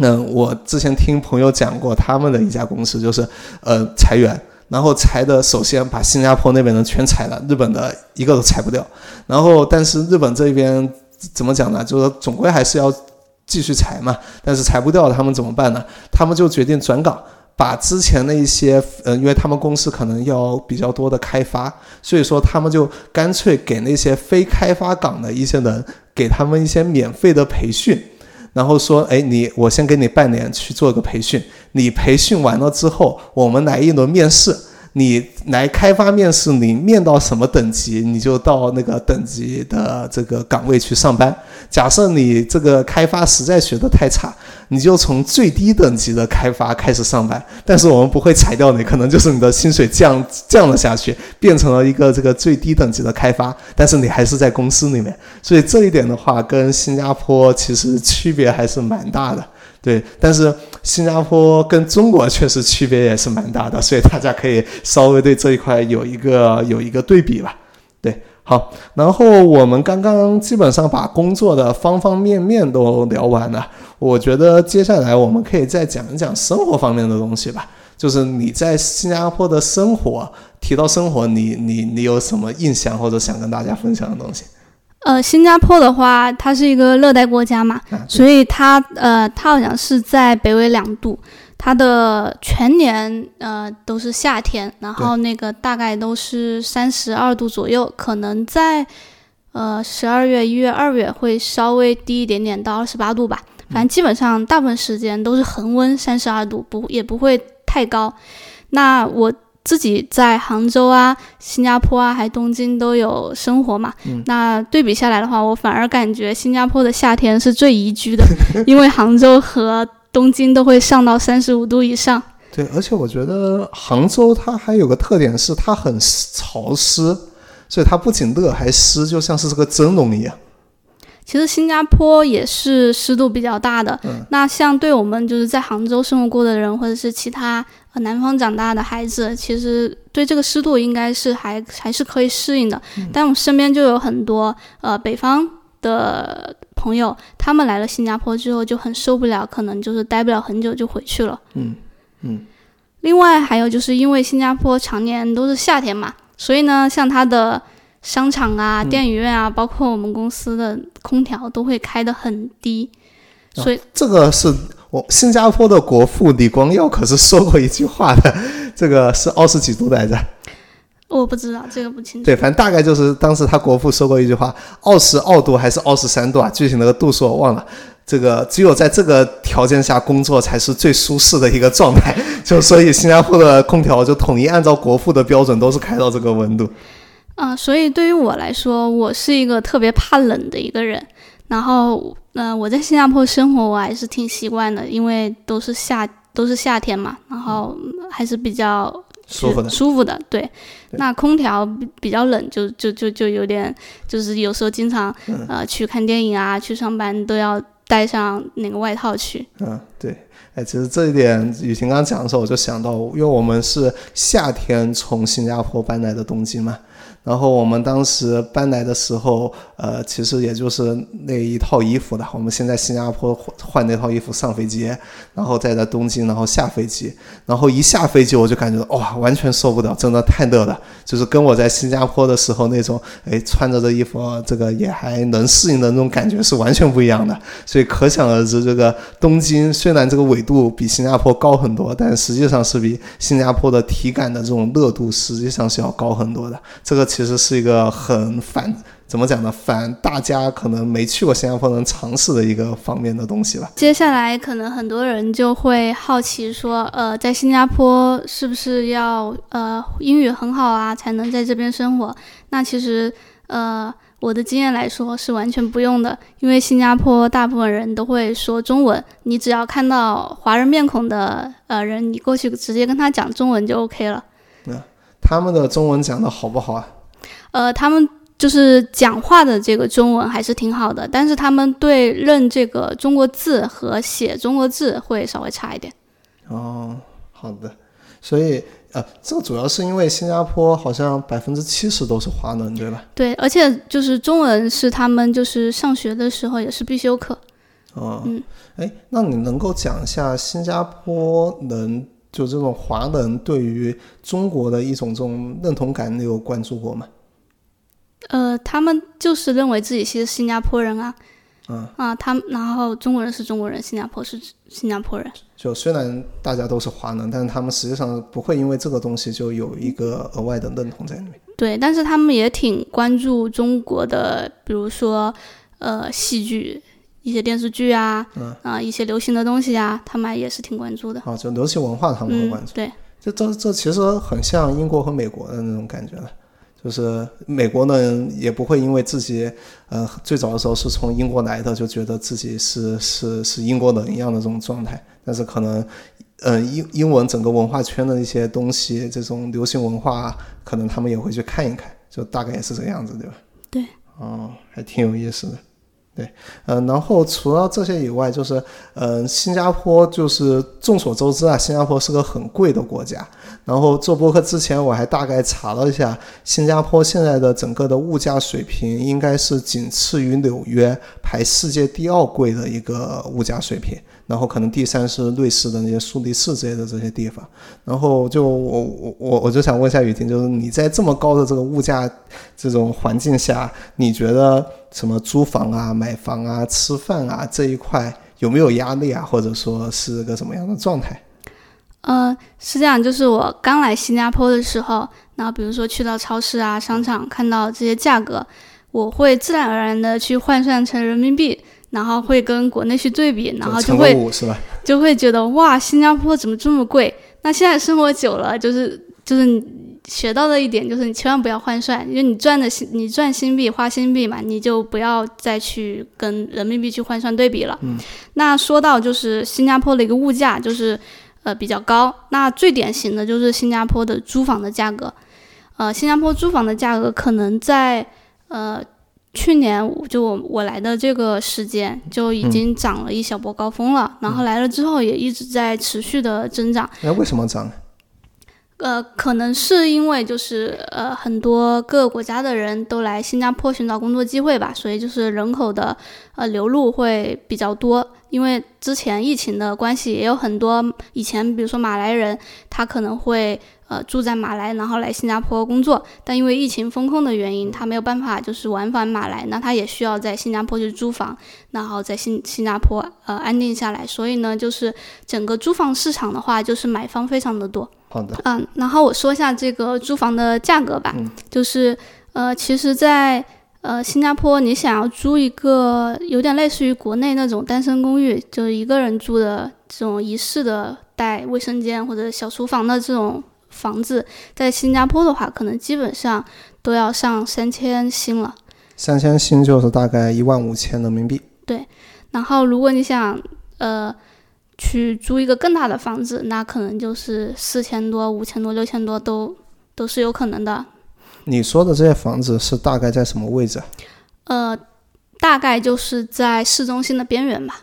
嗯，我之前听朋友讲过，他们的一家公司就是，呃，裁员，然后裁的首先把新加坡那边的全裁了，日本的一个都裁不掉。然后，但是日本这边怎么讲呢？就是总归还是要继续裁嘛。但是裁不掉，他们怎么办呢？他们就决定转岗，把之前的一些，呃，因为他们公司可能要比较多的开发，所以说他们就干脆给那些非开发岗的一些人，给他们一些免费的培训。然后说，哎，你我先给你半年去做个培训，你培训完了之后，我们来一轮面试。你来开发面试，你面到什么等级，你就到那个等级的这个岗位去上班。假设你这个开发实在学得太差，你就从最低等级的开发开始上班。但是我们不会裁掉你，可能就是你的薪水降降了下去，变成了一个这个最低等级的开发。但是你还是在公司里面，所以这一点的话，跟新加坡其实区别还是蛮大的。对，但是新加坡跟中国确实区别也是蛮大的，所以大家可以稍微对这一块有一个有一个对比吧。对，好，然后我们刚刚基本上把工作的方方面面都聊完了，我觉得接下来我们可以再讲一讲生活方面的东西吧。就是你在新加坡的生活，提到生活，你你你有什么印象或者想跟大家分享的东西？呃，新加坡的话，它是一个热带国家嘛，所以它呃，它好像是在北纬两度，它的全年呃都是夏天，然后那个大概都是三十二度左右，可能在呃十二月、一月、二月会稍微低一点点到二十八度吧，反正基本上大部分时间都是恒温三十二度，不也不会太高。那我。自己在杭州啊、新加坡啊，还东京都有生活嘛。那对比下来的话，我反而感觉新加坡的夏天是最宜居的，因为杭州和东京都会上到三十五度以上。对，而且我觉得杭州它还有个特点是它很潮湿，所以它不仅热还湿，就像是这个蒸笼一样。其实新加坡也是湿度比较大的。那像对我们就是在杭州生活过的人，或者是其他南方长大的孩子，其实对这个湿度应该是还还是可以适应的。但我身边就有很多呃北方的朋友，他们来了新加坡之后就很受不了，可能就是待不了很久就回去了。嗯嗯。另外还有就是因为新加坡常年都是夏天嘛，所以呢，像它的。商场啊，电影院啊，包括我们公司的空调都会开得很低，所以这个是我新加坡的国父李光耀可是说过一句话的，这个是二十几度来着。我不知道这个不清楚。对，反正大概就是当时他国父说过一句话：二十二度还是二十三度啊？具体那个度数我忘了。这个只有在这个条件下工作才是最舒适的一个状态。就所以新加坡的空调就统一按照国父的标准都是开到这个温度。啊，所以对于我来说，我是一个特别怕冷的一个人。然后，嗯，我在新加坡生活我还是挺习惯的，因为都是夏都是夏天嘛，然后还是比较。舒服的，舒服的，对。那空调比较冷，就就就就有点，就是有时候经常呃去看电影啊，去上班都要带上那个外套去。嗯，对。哎，其实这一点雨婷刚刚讲的时候，我就想到，因为我们是夏天从新加坡搬来的东京嘛。然后我们当时搬来的时候，呃，其实也就是那一套衣服的。我们先在新加坡换那套衣服上飞机，然后再在东京，然后下飞机。然后一下飞机我就感觉哇，完全受不了，真的太热了。就是跟我在新加坡的时候那种，哎，穿着这衣服，这个也还能适应的那种感觉是完全不一样的。所以可想而知，这个东京虽然这个纬度比新加坡高很多，但实际上是比新加坡的体感的这种热度实际上是要高很多的。这个。其实是一个很反怎么讲呢？反大家可能没去过新加坡能尝试的一个方面的东西吧。接下来可能很多人就会好奇说，呃，在新加坡是不是要呃英语很好啊才能在这边生活？那其实呃我的经验来说是完全不用的，因为新加坡大部分人都会说中文，你只要看到华人面孔的呃人，你过去直接跟他讲中文就 OK 了。那他们的中文讲的好不好啊？呃，他们就是讲话的这个中文还是挺好的，但是他们对认这个中国字和写中国字会稍微差一点。哦，好的，所以呃，这个主要是因为新加坡好像百分之七十都是华人，对吧？对，而且就是中文是他们就是上学的时候也是必修课。哦，嗯，哎，那你能够讲一下新加坡人就这种华人对于中国的一种这种认同感，你有关注过吗？呃，他们就是认为自己是新加坡人啊，嗯啊，他们然后中国人是中国人，新加坡是新加坡人。就虽然大家都是华人，但是他们实际上不会因为这个东西就有一个额外的认同在里面。对，但是他们也挺关注中国的，比如说呃戏剧、一些电视剧啊，嗯啊一些流行的东西啊，他们也是挺关注的。啊，就流行文化他们会关注。对，这这这其实很像英国和美国的那种感觉了。就是美国呢也不会因为自己，呃，最早的时候是从英国来的，就觉得自己是是是英国人一样的这种状态。但是可能，呃，英英文整个文化圈的一些东西，这种流行文化，可能他们也会去看一看，就大概也是这个样子，对吧？对。哦，还挺有意思的。对，嗯，然后除了这些以外，就是，嗯，新加坡就是众所周知啊，新加坡是个很贵的国家。然后做播客之前，我还大概查了一下，新加坡现在的整个的物价水平应该是仅次于纽约，排世界第二贵的一个物价水平。然后可能第三是瑞士的那些苏黎世之类的这些地方。然后就我我我我就想问一下雨婷，就是你在这么高的这个物价这种环境下，你觉得什么租房啊、买房啊、吃饭啊这一块有没有压力啊，或者说是个什么样的状态？呃，是这样，就是我刚来新加坡的时候，那比如说去到超市啊、商场，看到这些价格，我会自然而然的去换算成人民币。然后会跟国内去对比，然后就会就会觉得哇，新加坡怎么这么贵？那现在生活久了，就是就是学到的一点就是，你千万不要换算，因为你赚的新你赚新币花新币嘛，你就不要再去跟人民币去换算对比了。嗯。那说到就是新加坡的一个物价，就是呃比较高。那最典型的就是新加坡的租房的价格，呃，新加坡租房的价格可能在呃。去年就我我来的这个时间就已经涨了一小波高峰了，然后来了之后也一直在持续的增长。那为什么涨？呃，可能是因为就是呃很多各个国家的人都来新加坡寻找工作机会吧，所以就是人口的呃流入会比较多。因为之前疫情的关系，也有很多以前比如说马来人，他可能会呃住在马来，然后来新加坡工作，但因为疫情风控的原因，他没有办法就是往返马来，那他也需要在新加坡去租房，然后在新新加坡呃安定下来，所以呢，就是整个租房市场的话，就是买方非常的多。好的，嗯，然后我说一下这个租房的价格吧，嗯。就是呃，其实在，呃新加坡，你想要租一个有点类似于国内那种单身公寓，就是一个人住的这种一室的带卫生间或者小厨房的这种房子，在新加坡的话，可能基本上都要上三千新了。三千新就是大概一万五千人民币。对然后如果你想呃去租一个更大的房子，那可能就是四千多、五千多、六千多都都是有可能的。你说的这些房子是大概在什么位置啊？呃，大概就是在市中心的边缘吧。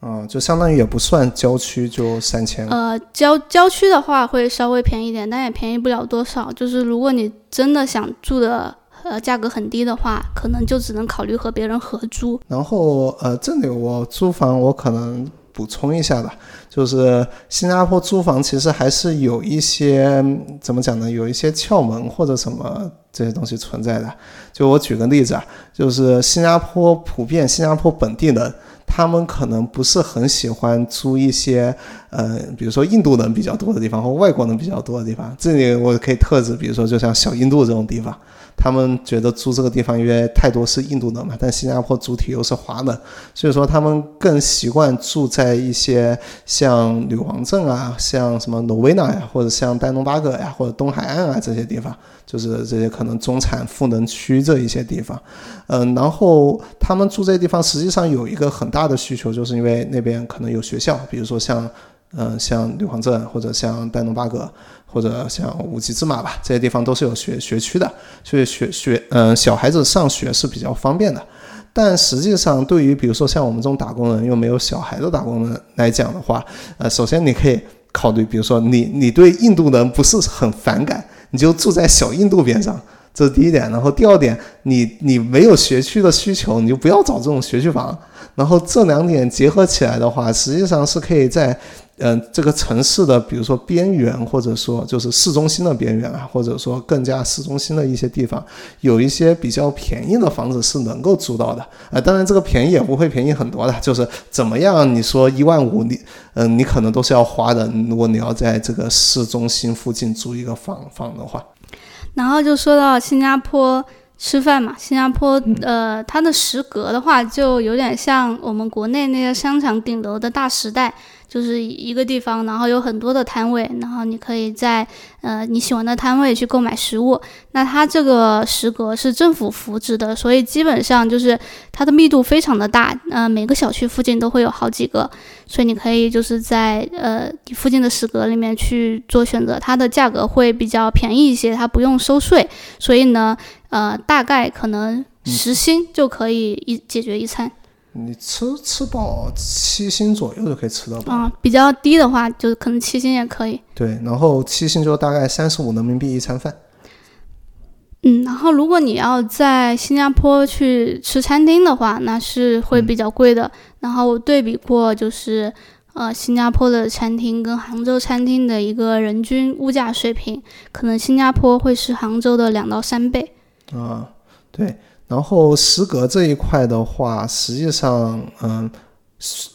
啊、就相当于也不算郊区，就三千。呃，郊郊区的话会稍微便宜一点，但也便宜不了多少。就是如果你真的想住的呃价格很低的话，可能就只能考虑和别人合租。然后呃，这里我租房我可能补充一下吧，就是新加坡租房其实还是有一些嗯怎么讲呢，有一些窍门或者什么这些东西存在的。就我举个例子啊，就是新加坡普遍新加坡本地人。他们可能不是很喜欢租一些，呃，比如说印度人比较多的地方或外国人比较多的地方。这里我可以特指，比如说就像小印度这种地方，他们觉得租这个地方因为太多是印度人嘛，但新加坡主体又是华人，所以说他们更习惯住在一些像女王镇啊，像什么诺威纳呀，或者像丹东巴格呀，或者东海岸啊这些地方，就是这些可能中产富人区这一些地方。嗯，然后他们住这地方，实际上有一个很大的需求，就是因为那边可能有学校，比如说像，嗯，像女皇镇或者像丹东巴格，或者像五级芝麻吧，这些地方都是有学学区的，所以学学，嗯，小孩子上学是比较方便的。但实际上，对于比如说像我们这种打工人又没有小孩的打工人来讲的话，呃，首先你可以考虑，比如说你你对印度人不是很反感，你就住在小印度边上。这是第一点，然后第二点，你你没有学区的需求，你就不要找这种学区房。然后这两点结合起来的话，实际上是可以在，嗯、这个城市的，比如说边缘，或者说就是市中心的边缘啊，或者说更加市中心的一些地方，有一些比较便宜的房子是能够租到的。啊、当然这个便宜也不会便宜很多的，就是怎么样，你说一万五，你嗯、你可能都是要花的。如果你要在这个市中心附近租一个房房的话。然后就说到新加坡吃饭嘛，新加坡呃它的食阁的话，就有点像我们国内那些商场顶楼的大时代。就是一个地方，然后有很多的摊位，然后你可以在呃你喜欢的摊位去购买食物。那它这个食阁是政府扶持的，所以基本上就是它的密度非常的大，呃每个小区附近都会有好几个，所以你可以就是在呃你附近的食阁里面去做选择，它的价格会比较便宜一些，它不用收税，所以呢呃大概可能时薪就可以一解决一餐。你吃吃饱七星左右就可以吃到饱。啊、比较低的话，就可能七星也可以。对，然后七星就大概三十五人民币一餐饭。嗯，然后如果你要在新加坡去吃餐厅的话，那是会比较贵的。然后我对比过，就是呃新加坡的餐厅跟杭州餐厅的一个人均物价水平，可能新加坡会是杭州的两到三倍。啊，对。然后食阁这一块的话，实际上，嗯，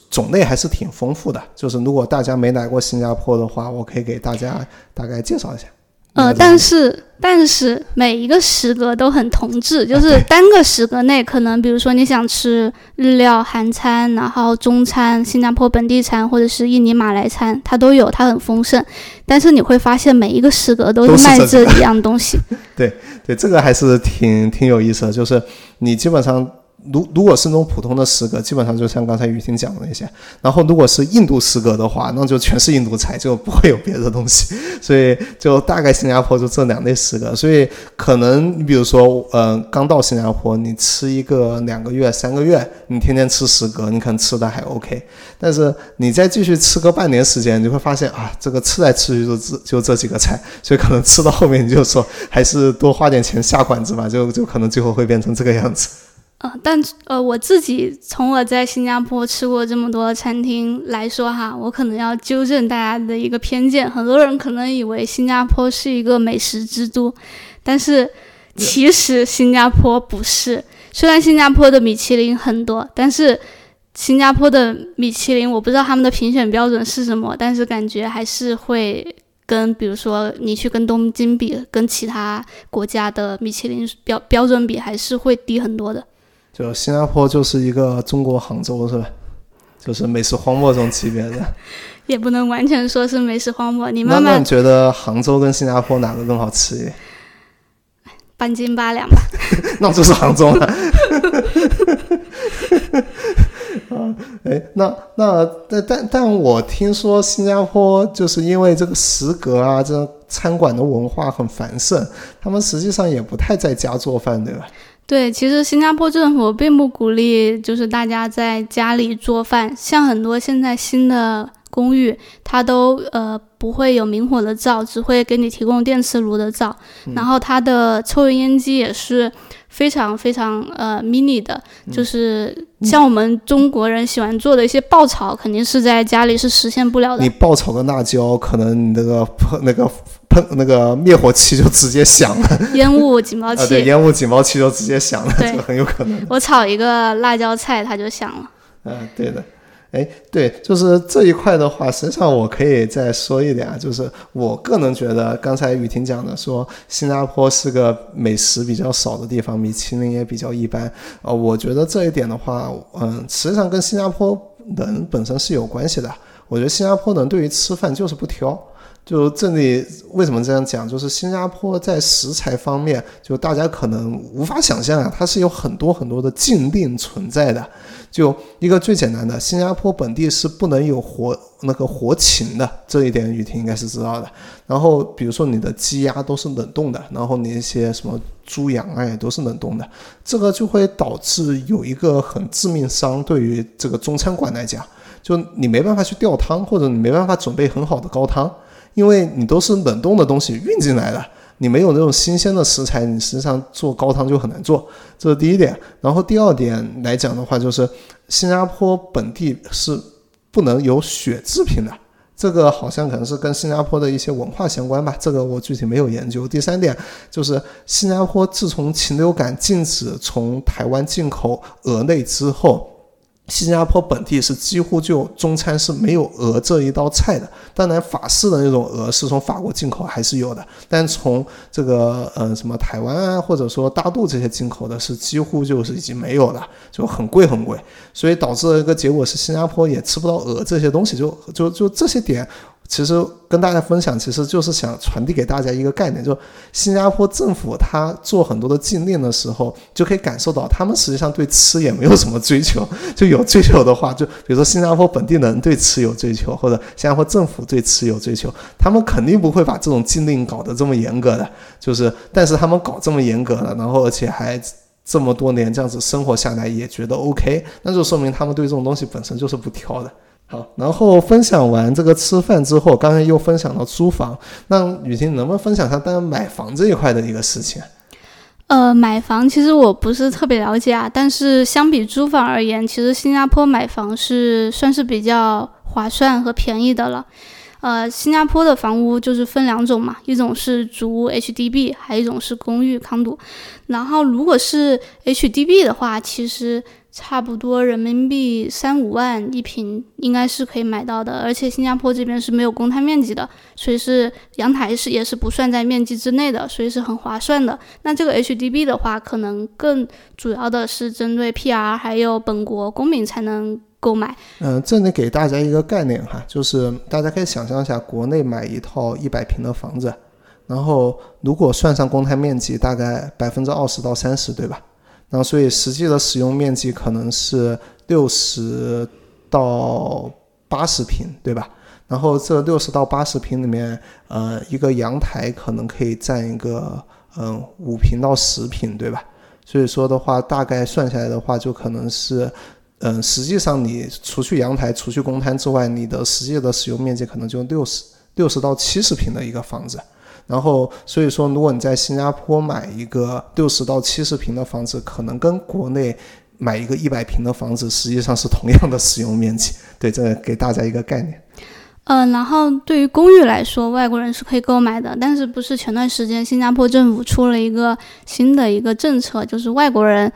种类还是挺丰富的。就是如果大家没来过新加坡的话，我可以给大家大概介绍一下。呃，但是但是每一个食阁都很同质，就是单个食阁内可能，比如说你想吃日料、韩餐，然后中餐、新加坡本地餐或者是印尼马来餐，它都有，它很丰盛。但是你会发现每一个食阁都都是是卖这这一样东西。对，对这个还是挺挺有意思的。就是你基本上，如如果是那种普通的食阁，基本上就像刚才雨婷讲的那些。然后如果是印度食阁的话，那就全是印度菜，就不会有别的东西。所以就大概新加坡就这两类食阁。所以可能你比如说，呃，刚到新加坡，你吃一个两个月、三个月，你天天吃食阁，你可能吃的还 OK。但是你再继续吃个半年时间，你会发现啊，这个吃来吃去就这就这几个菜，所以可能吃到后面你就说还是多花点钱下馆子吧，就就可能最后会变成这个样子。呃，但呃，我自己从我在新加坡吃过这么多餐厅来说哈，我可能要纠正大家的一个偏见。很多人可能以为新加坡是一个美食之都，但是其实新加坡不是。虽然新加坡的米其林很多，但是新加坡的米其林我不知道他们的评选标准是什么，但是感觉还是会跟比如说你去跟东京比，跟其他国家的米其林标标准比，还是会低很多的。就新加坡就是一个中国杭州是吧？就是美食荒漠这种级别的，也不能完全说是美食荒漠。你慢慢觉得杭州跟新加坡哪个更好吃？半斤八两吧。那就是杭州了。啊，哎，那那但但但我听说新加坡就是因为这个食阁啊，这餐馆的文化很繁盛，他们实际上也不太在家做饭，对吧？对，其实新加坡政府并不鼓励，就是大家在家里做饭。像很多现在新的公寓，它都呃不会有明火的灶，只会给你提供电磁炉的灶。然后它的抽油烟机也是非常非常呃 mini 的，就是像我们中国人喜欢做的一些爆炒，肯定是在家里是实现不了的。你爆炒个辣椒，可能你那个 那个。喷那个灭火器就直接响了，烟雾警报器，啊对，烟雾警报器就直接响了，这个很有可能。我炒一个辣椒菜，它就响了。嗯，对的。哎，对，就是这一块的话，实际上我可以再说一点啊，就是我个人觉得，刚才雨婷讲的说新加坡是个美食比较少的地方，米其林也比较一般。呃，我觉得这一点的话，嗯，实际上跟新加坡人本身是有关系的。我觉得新加坡人对于吃饭就是不挑。就这里为什么这样讲？就是新加坡在食材方面，就大家可能无法想象啊，它是有很多很多的禁令存在的。就一个最简单的，新加坡本地是不能有活那个活禽的，这一点雨婷应该是知道的。然后比如说你的鸡鸭都是冷冻的，然后你一些什么猪羊啊也都是冷冻的，这个就会导致有一个很致命伤，对于这个中餐馆来讲，就你没办法去吊汤，或者你没办法准备很好的高汤。因为你都是冷冻的东西运进来的，你没有那种新鲜的食材，你实际上做高汤就很难做，这是第一点。然后第二点来讲的话，就是新加坡本地是不能有血制品的，这个好像可能是跟新加坡的一些文化相关吧，这个我具体没有研究。第三点就是新加坡自从禽流感禁止从台湾进口鹅类之后。新加坡本地是几乎就中餐是没有鹅这一道菜的，当然法式的那种鹅是从法国进口还是有的，但从这个呃什么台湾啊或者说大陆这些进口的是几乎就是已经没有了，就很贵很贵，所以导致了一个结果是新加坡也吃不到鹅这些东西，就就就这些点。其实跟大家分享，其实就是想传递给大家一个概念，就新加坡政府他做很多的禁令的时候，就可以感受到他们实际上对吃也没有什么追求。就有追求的话，就比如说新加坡本地人对吃有追求，或者新加坡政府对吃有追求，他们肯定不会把这种禁令搞得这么严格的。就是，但是他们搞这么严格的，然后而且还这么多年这样子生活下来也觉得 OK，那就说明他们对这种东西本身就是不挑的。好，然后分享完这个吃饭之后，刚才又分享到租房，那雨婷能不能分享一下单买房这一块的一个事情？呃，买房其实我不是特别了解啊，但是相比租房而言，其实新加坡买房是算是比较划算和便宜的了。呃，新加坡的房屋就是分两种嘛，一种是主屋 HDB，还有一种是公寓康度。然后如果是 HDB 的话，其实。差不多人民币三五万一平应该是可以买到的，而且新加坡这边是没有公摊面积的，所以是阳台是也是不算在面积之内的，所以是很划算的。那这个 HDB 的话，可能更主要的是针对 PR 还有本国公民才能购买。嗯，这里给大家一个概念哈，就是大家可以想象一下，国内买一套一百平的房子，然后如果算上公摊面积，大概百分之二十到三十，对吧？那所以实际的使用面积可能是六十到八十平，对吧？然后这六十到八十平里面，呃，一个阳台可能可以占一个嗯五平到十平，对吧？所以说的话，大概算下来的话，就可能是嗯，实际上你除去阳台、除去公摊之外，你的实际的使用面积可能就六十六十到七十平的一个房子。然后所以说，如果你在新加坡买一个六十到七十平的房子，可能跟国内买一个一百平的房子实际上是同样的使用面积。对，这给大家一个概念。嗯，然后对于公寓来说，外国人是可以购买的，但是不是前段时间新加坡政府出了一个新的一个政策，就是外国人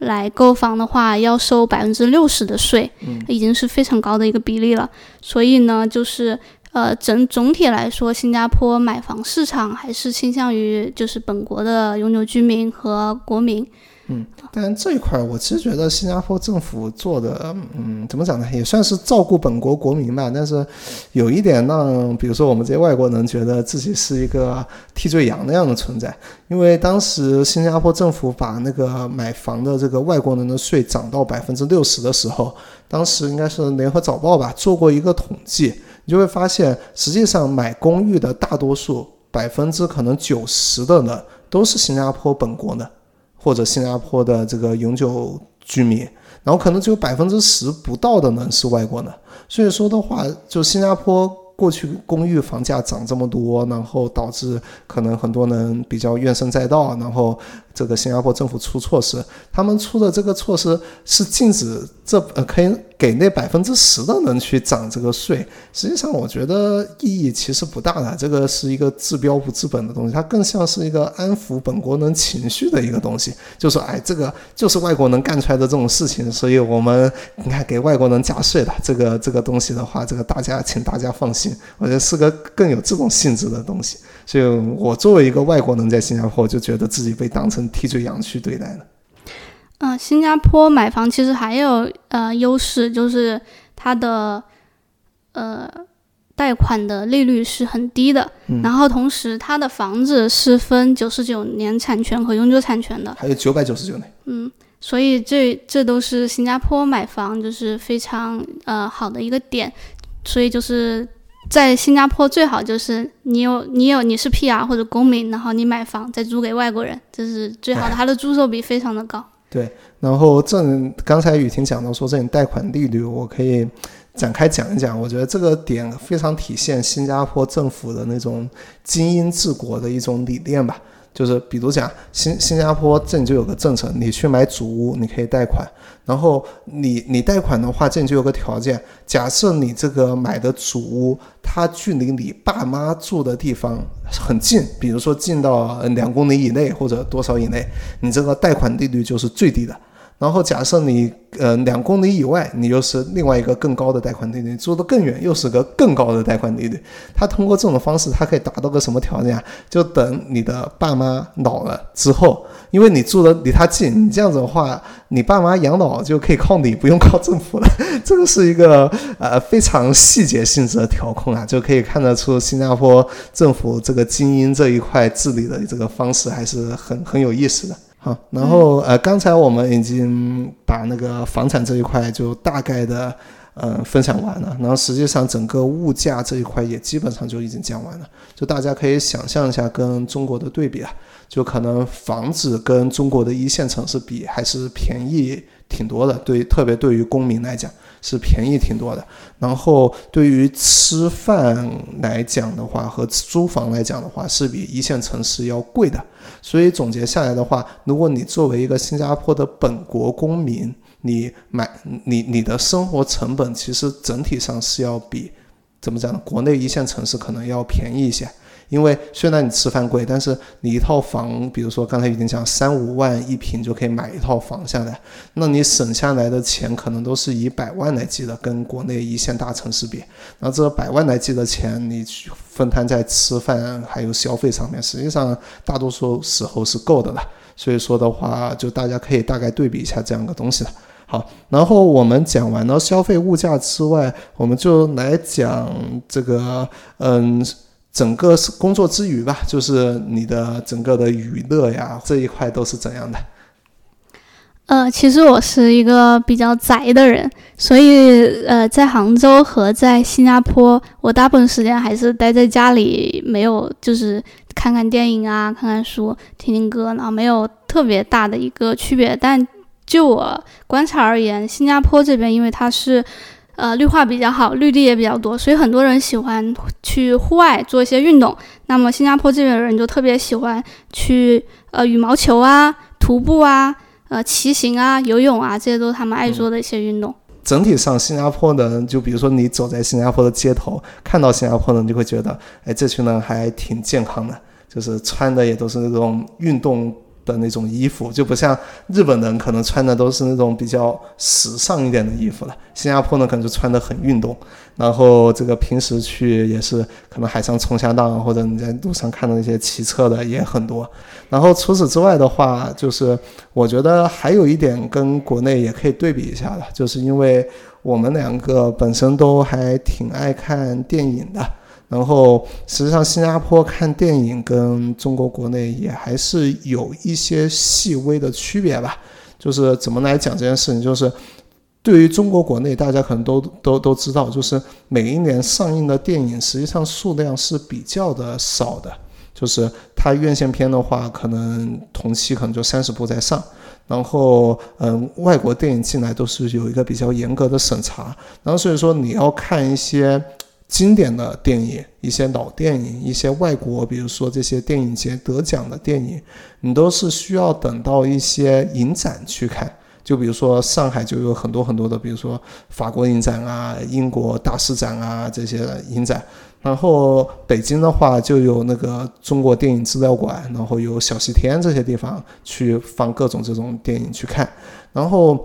来购房的话要收百分之六十的税，已经是非常高的一个比例了。所以呢，就是呃，整总体来说，新加坡买房市场还是倾向于就是本国的永久居民和国民。嗯，但这一块我其实觉得新加坡政府做的，嗯，怎么讲呢，也算是照顾本国国民吧。但是有一点让，比如说我们这些外国人觉得自己是一个替罪羊那样的存在。因为当时新加坡政府把那个买房的这个外国人的税涨到百分之六十的时候，当时应该是联合早报吧做过一个统计，你就会发现，实际上买公寓的大多数百分之可能九十的呢，都是新加坡本国的。或者新加坡的这个永久居民，然后可能只有百分之十不到的呢是外国的，所以说的话，就新加坡过去公寓房价涨这么多，然后导致可能很多人比较怨声载道，然后。这个新加坡政府出措施，他们出的这个措施是禁止这呃可以给那百分之十的人去涨这个税。实际上，我觉得意义其实不大的。这个是一个治标不治本的东西，它更像是一个安抚本国人情绪的一个东西。就说，哎，这个就是外国人干出来的这种事情，所以我们你看给外国人加税了。这个这个东西的话，这个大家请大家放心，我觉得是个更有这种性质的东西。所以我作为一个外国人在新加坡，就觉得自己被当成替罪羊去对待了。嗯，新加坡买房其实还有呃优势，就是它的呃贷款的利率是很低的，然后同时它的房子是分九十九年产权和永久产权的，还有九百九十九年。嗯，所以这这都是新加坡买房就是非常呃好的一个点，所以就是。在新加坡最好就是你有你有你是 PR 或者公民，然后你买房再租给外国人，这是最好的，它的租售比非常的高。对，然后这刚才雨婷讲到说这种贷款利率，我可以展开讲一讲，我觉得这个点非常体现新加坡政府的那种精英治国的一种理念吧。就是比如讲新新加坡这里就有个政策，你去买主屋你可以贷款，然后你你贷款的话这里就有个条件，假设你这个买的主屋它距离你爸妈住的地方很近，比如说近到两公里以内或者多少以内，你这个贷款利率就是最低的。然后假设你呃两公里以外，你又是另外一个更高的贷款利率，住得更远又是个更高的贷款利率。他通过这种方式，他可以达到个什么条件啊？就等你的爸妈老了之后，因为你住的离他近，你这样子的话，你爸妈养老就可以靠你，不用靠政府了。这个是一个呃非常细节性质的调控啊，就可以看得出新加坡政府这个精英这一块治理的这个方式还是很很有意思的。好，然后呃，刚才我们已经把那个房产这一块就大概的呃分享完了，然后实际上整个物价这一块也基本上就已经讲完了，就大家可以想象一下跟中国的对比啊，就可能房子跟中国的一线城市比还是便宜挺多的，对，特别对于公民来讲。是便宜挺多的，然后对于吃饭来讲的话，和租房来讲的话，是比一线城市要贵的。所以总结下来的话，如果你作为一个新加坡的本国公民，你买你你的生活成本其实整体上是要比怎么讲呢？国内一线城市可能要便宜一些。因为虽然你吃饭贵，但是你一套房，比如说刚才已经讲三五万一平就可以买一套房下来，那你省下来的钱可能都是以百万来计的，跟国内一线大城市比，那这百万来计的钱，你去分摊在吃饭还有消费上面，实际上大多数时候是够的了。所以说的话，就大家可以大概对比一下这样个东西了。好，然后我们讲完了消费物价之外，我们就来讲这个，嗯。整个是工作之余吧，就是你的整个的娱乐呀这一块都是怎样的？呃，其实我是一个比较宅的人，所以呃，在杭州和在新加坡，我大部分时间还是待在家里，没有就是看看电影啊，看看书，听听歌，然后没有特别大的一个区别。但就我观察而言，新加坡这边因为它是。呃绿化比较好，绿地也比较多，所以很多人喜欢去户外做一些运动。那么新加坡这边的人就特别喜欢去呃羽毛球啊、徒步啊、呃骑行啊、游泳啊，这些都是他们爱做的一些运动。整体上，新加坡的人，就比如说你走在新加坡的街头，看到新加坡人，就会觉得，哎，这群人还挺健康的，就是穿的也都是那种运动。的那种衣服就不像日本人可能穿的都是那种比较时尚一点的衣服了，新加坡呢可能就穿的很运动，然后这个平时去也是可能海上冲下浪或者你在路上看到那些骑车的也很多，然后除此之外的话，就是我觉得还有一点跟国内也可以对比一下的，就是因为我们两个本身都还挺爱看电影的。然后，实际上，新加坡看电影跟中国国内也还是有一些细微的区别吧。就是怎么来讲这件事情，就是对于中国国内，大家可能都都都知道，就是每一年上映的电影实际上数量是比较的少的。就是它院线片的话，可能同期可能就三十部在上。然后，嗯，外国电影进来都是有一个比较严格的审查。然后，所以说你要看一些。经典的电影，一些老电影，一些外国，比如说这些电影节得奖的电影，你都是需要等到一些影展去看。就比如说上海就有很多很多的，比如说法国影展啊、英国大师展啊这些影展。然后北京的话就有那个中国电影资料馆，然后有小西天这些地方去放各种这种电影去看。然后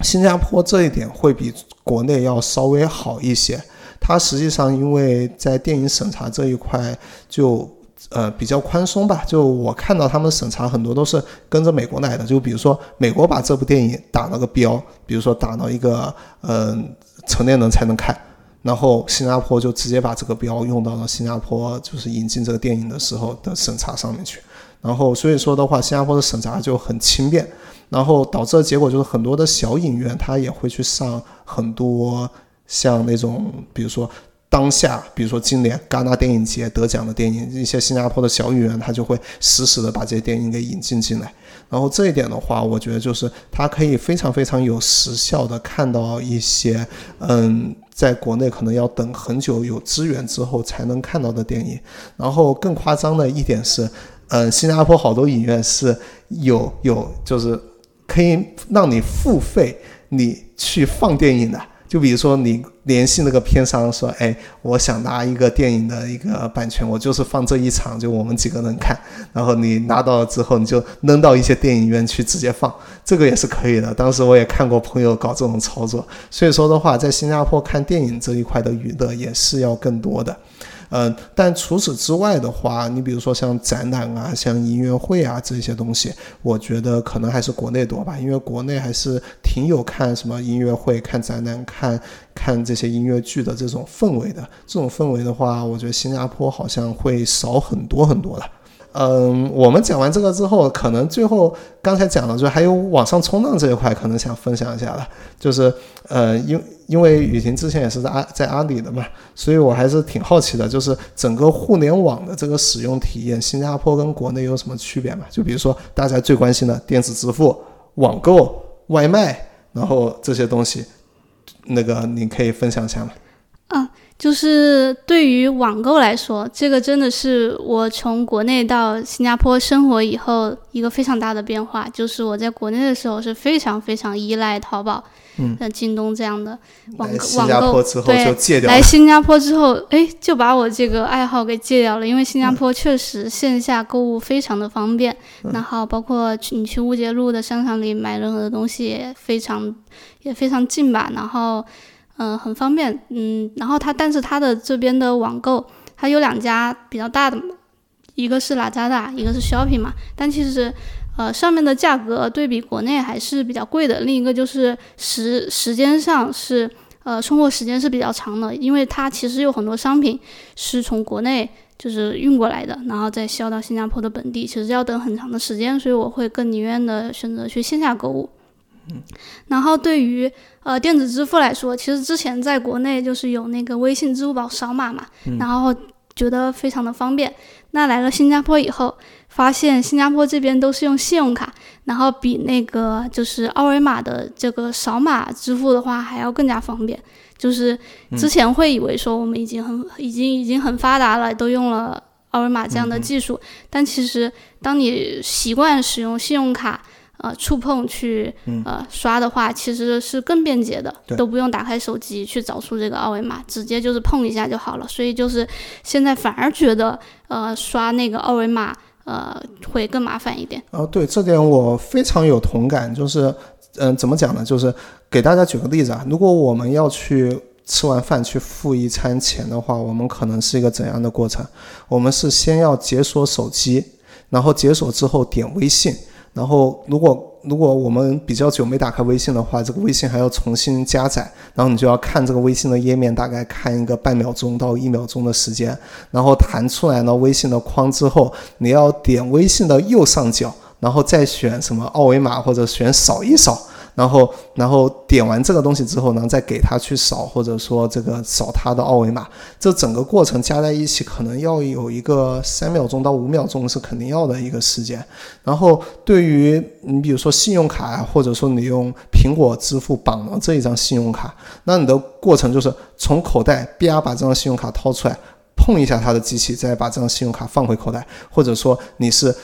新加坡这一点会比国内要稍微好一些。它实际上因为在电影审查这一块就呃比较宽松吧，就我看到他们审查很多都是跟着美国来的，就比如说美国把这部电影打了个标，比如说打到一个嗯成年人才能看，然后新加坡就直接把这个标用到了新加坡就是引进这个电影的时候的审查上面去，然后所以说的话，新加坡的审查就很轻便，然后导致的结果就是很多的小影院它也会去上很多。像那种，比如说当下，比如说今年戛纳电影节得奖的电影，一些新加坡的小影院，他就会实时的把这些电影给引进进来。然后这一点的话，我觉得就是他可以非常非常有时效的看到一些，嗯，在国内可能要等很久有资源之后才能看到的电影。然后更夸张的一点是，嗯，新加坡好多影院是有有就是可以让你付费你去放电影的。就比如说，你联系那个片商说：“哎，我想拿一个电影的一个版权，我就是放这一场，就我们几个人看。然后你拿到了之后，你就扔到一些电影院去直接放，这个也是可以的。当时我也看过朋友搞这种操作。所以说的话，在新加坡看电影这一块的娱乐也是要更多的。”嗯，但除此之外的话，你比如说像展览啊、像音乐会啊这些东西，我觉得可能还是国内多吧，因为国内还是挺有看什么音乐会、看展览、看看这些音乐剧的这种氛围的。这种氛围的话，我觉得新加坡好像会少很多很多了。嗯，我们讲完这个之后，可能最后刚才讲了，就还有网上冲浪这一块，可能想分享一下了。就是，呃，因因为雨婷之前也是在阿在阿里的嘛，所以我还是挺好奇的，就是整个互联网的这个使用体验，新加坡跟国内有什么区别嘛？就比如说大家最关心的电子支付、网购、外卖，然后这些东西，那个你可以分享一下吗？嗯。就是对于网购来说，这个真的是我从国内到新加坡生活以后一个非常大的变化。就是我在国内的时候是非常非常依赖淘宝、嗯，京东这样的网网购，对，来新加坡之后，哎，就把我这个爱好给戒掉了。因为新加坡确实线下购物非常的方便，然后包括去你去乌节路的商场里买任何的东西也非常也非常近吧，然后。嗯，很方便，嗯，然后它，但是它的这边的网购，它有两家比较大的，一个是拉扎达，一个是 Shopping 嘛，但其实，呃，上面的价格对比国内还是比较贵的。另一个就是时时间上是，呃，送货时间是比较长的，因为它其实有很多商品是从国内就是运过来的，然后再销到新加坡的本地，其实要等很长的时间，所以我会更宁愿的选择去线下购物。然后对于呃电子支付来说，其实之前在国内就是有那个微信、支付宝扫码嘛，然后觉得非常的方便。那来了新加坡以后，发现新加坡这边都是用信用卡，然后比那个就是二维码的这个扫码支付的话还要更加方便。就是之前会以为说我们已经很已经已经很发达了，都用了二维码这样的技术，但其实当你习惯使用信用卡。呃，触碰去呃刷的话，其实是更便捷的，都不用打开手机去找出这个二维码，直接就是碰一下就好了。所以就是现在反而觉得呃刷那个二维码呃会更麻烦一点。哦，对，这点我非常有同感。就是嗯，怎么讲呢？就是给大家举个例子啊，如果我们要去吃完饭去付一餐钱的话，我们可能是一个怎样的过程？我们是先要解锁手机，然后解锁之后点微信。然后，如果如果我们比较久没打开微信的话，这个微信还要重新加载，然后你就要看这个微信的页面，大概看一个半秒钟到一秒钟的时间，然后弹出来呢微信的框之后，你要点微信的右上角，然后再选什么二维码或者选扫一扫。然后，然后点完这个东西之后呢，再给他去扫，或者说这个扫他的二维码，这整个过程加在一起，可能要有一个三秒钟到五秒钟是肯定要的一个时间。然后，对于你比如说信用卡啊，或者说你用苹果支付绑了这一张信用卡，那你的过程就是从口袋啪把这张信用卡掏出来，碰一下他的机器，再把这张信用卡放回口袋，或者说你是。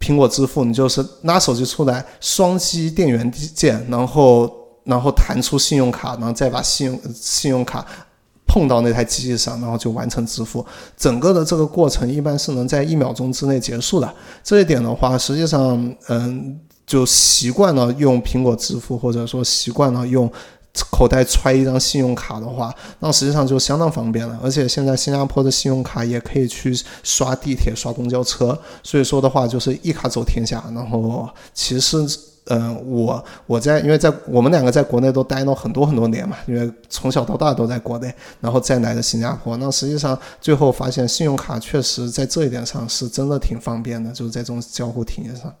苹果支付，你就是拿手机出来，双击电源键，然后然后弹出信用卡，然后再把信用信用卡碰到那台机器上，然后就完成支付。整个的这个过程一般是能在一秒钟之内结束的。这一点的话，实际上，嗯，就习惯了用苹果支付，或者说习惯了用。口袋揣一张信用卡的话，那实际上就相当方便了。而且现在新加坡的信用卡也可以去刷地铁、刷公交车，所以说的话就是一卡走天下。然后其实，嗯，我我在因为在我们两个在国内都待了很多很多年嘛，因为从小到大都在国内，然后再来的新加坡。那实际上最后发现，信用卡确实在这一点上是真的挺方便的，就是在这种交互体验上。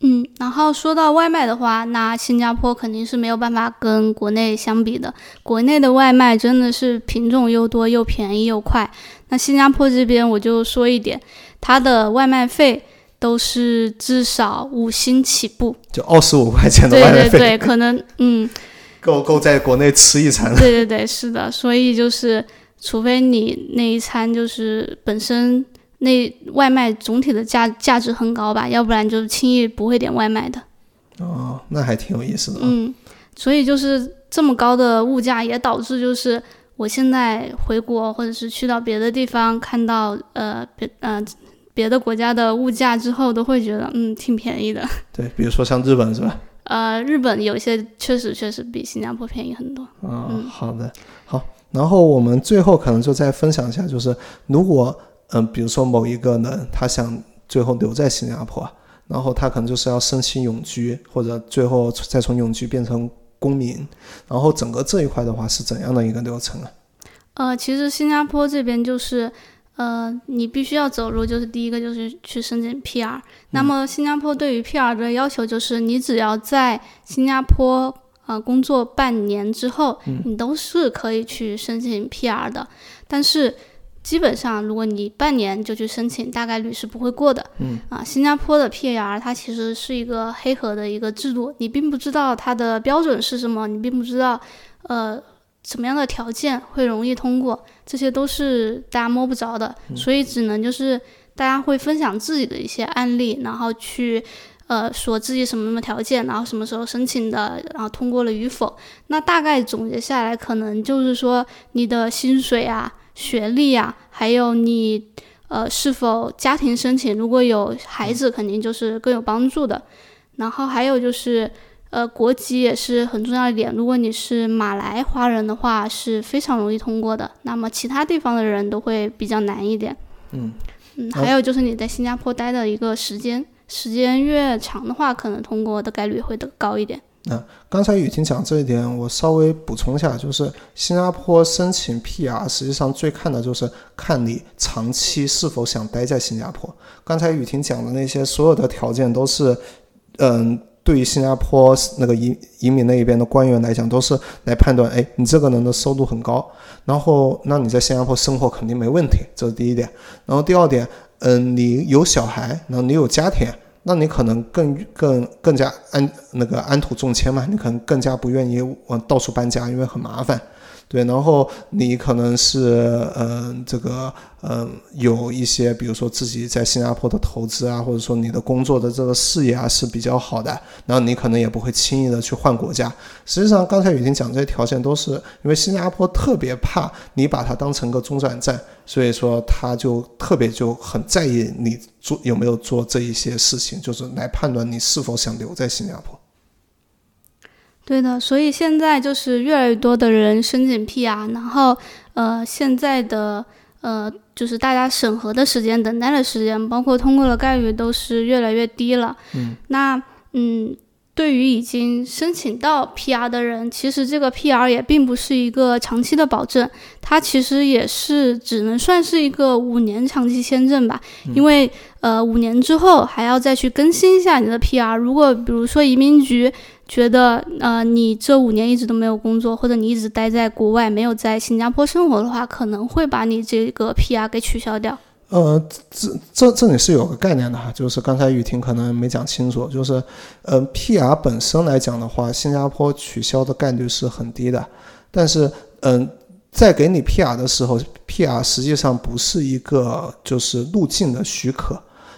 嗯，然后说到外卖的话，那新加坡肯定是没有办法跟国内相比的。国内的外卖真的是品种又多又便宜又快。那新加坡这边我就说一点，它的外卖费都是至少五星起步，就二十五块钱的外卖费，对对对，可能嗯，够够在国内吃一餐 了。对对对，是的，所以就是除非你那一餐就是本身。那外卖总体的价价值很高吧，要不然就轻易不会点外卖的。哦，那还挺有意思的。嗯，所以就是这么高的物价，也导致就是我现在回国或者是去到别的地方，看到呃别呃别的国家的物价之后，都会觉得嗯挺便宜的。对，比如说像日本是吧？呃，日本有些确实确实比新加坡便宜很多。嗯，好的，好。然后我们最后可能就再分享一下，就是如果。嗯，比如说某一个人，他想最后留在新加坡，然后他可能就是要申请永居，或者最后再从永居变成公民，然后整个这一块的话是怎样的一个流程啊？呃，其实新加坡这边就是，呃，你必须要走入，就是第一个就是去申请 PR。那么新加坡对于 PR 的要求就是，你只要在新加坡呃工作半年之后，你都是可以去申请 PR 的，但是。基本上，如果你半年就去申请，大概率是不会过的。嗯啊，新加坡的 PR 它其实是一个黑盒的一个制度，你并不知道它的标准是什么，你并不知道，呃，什么样的条件会容易通过，这些都是大家摸不着的，所以只能就是大家会分享自己的一些案例，然后去呃说自己什么什么条件，然后什么时候申请的，然后通过了与否。那大概总结下来，可能就是说你的薪水啊。学历呀，还有你，呃，是否家庭申请？如果有孩子，肯定就是更有帮助的。然后还有就是，呃，国籍也是很重要一点。如果你是马来华人的话，是非常容易通过的。那么其他地方的人都会比较难一点。嗯嗯，还有就是你在新加坡待的一个时间，时间越长的话，可能通过的概率会得高一点。那刚才雨婷讲这一点，我稍微补充一下，就是新加坡申请 PR，实际上最看的就是看你长期是否想待在新加坡。刚才雨婷讲的那些所有的条件都是，嗯，对于新加坡那个移移民那一边的官员来讲，都是来判断，哎，你这个人的收入很高，然后那你在新加坡生活肯定没问题，这是第一点。然后第二点，嗯，你有小孩，然后你有家庭，那你可能更更更加安那个安土重迁嘛，你可能更加不愿意往到处搬家，因为很麻烦。对，然后你可能是嗯，这个嗯，有一些，比如说自己在新加坡的投资啊，或者说你的工作的这个事业啊是比较好的，然后你可能也不会轻易的去换国家。实际上，刚才已经讲这些条件都是因为新加坡特别怕你把它当成个中转站，所以说他就特别就很在意你做有没有做这一些事情，就是来判断你是否想留在新加坡。对的，所以现在就是越来越多的人申请 PR，然后呃，现在的呃，就是大家审核的时间、等待的时间，包括通过的概率都是越来越低了。嗯，那嗯。对于已经申请到 PR 的人，其实这个 PR 也并不是一个长期的保证，它其实也是只能算是一个五年长期签证吧。因为呃，五年之后还要再去更新一下你的 PR。如果比如说移民局觉得呃你这五年一直都没有工作，或者你一直待在国外没有在新加坡生活的话，可能会把你这个 PR 给取消掉。呃，这这这里是有个概念的哈，就是刚才雨婷可能没讲清楚，就是，呃，PR 本身来讲的话，新加坡取消的概率是很低的，但是，嗯，在给你 PR 的时候，PR 实际上不是一个就是入境的许可，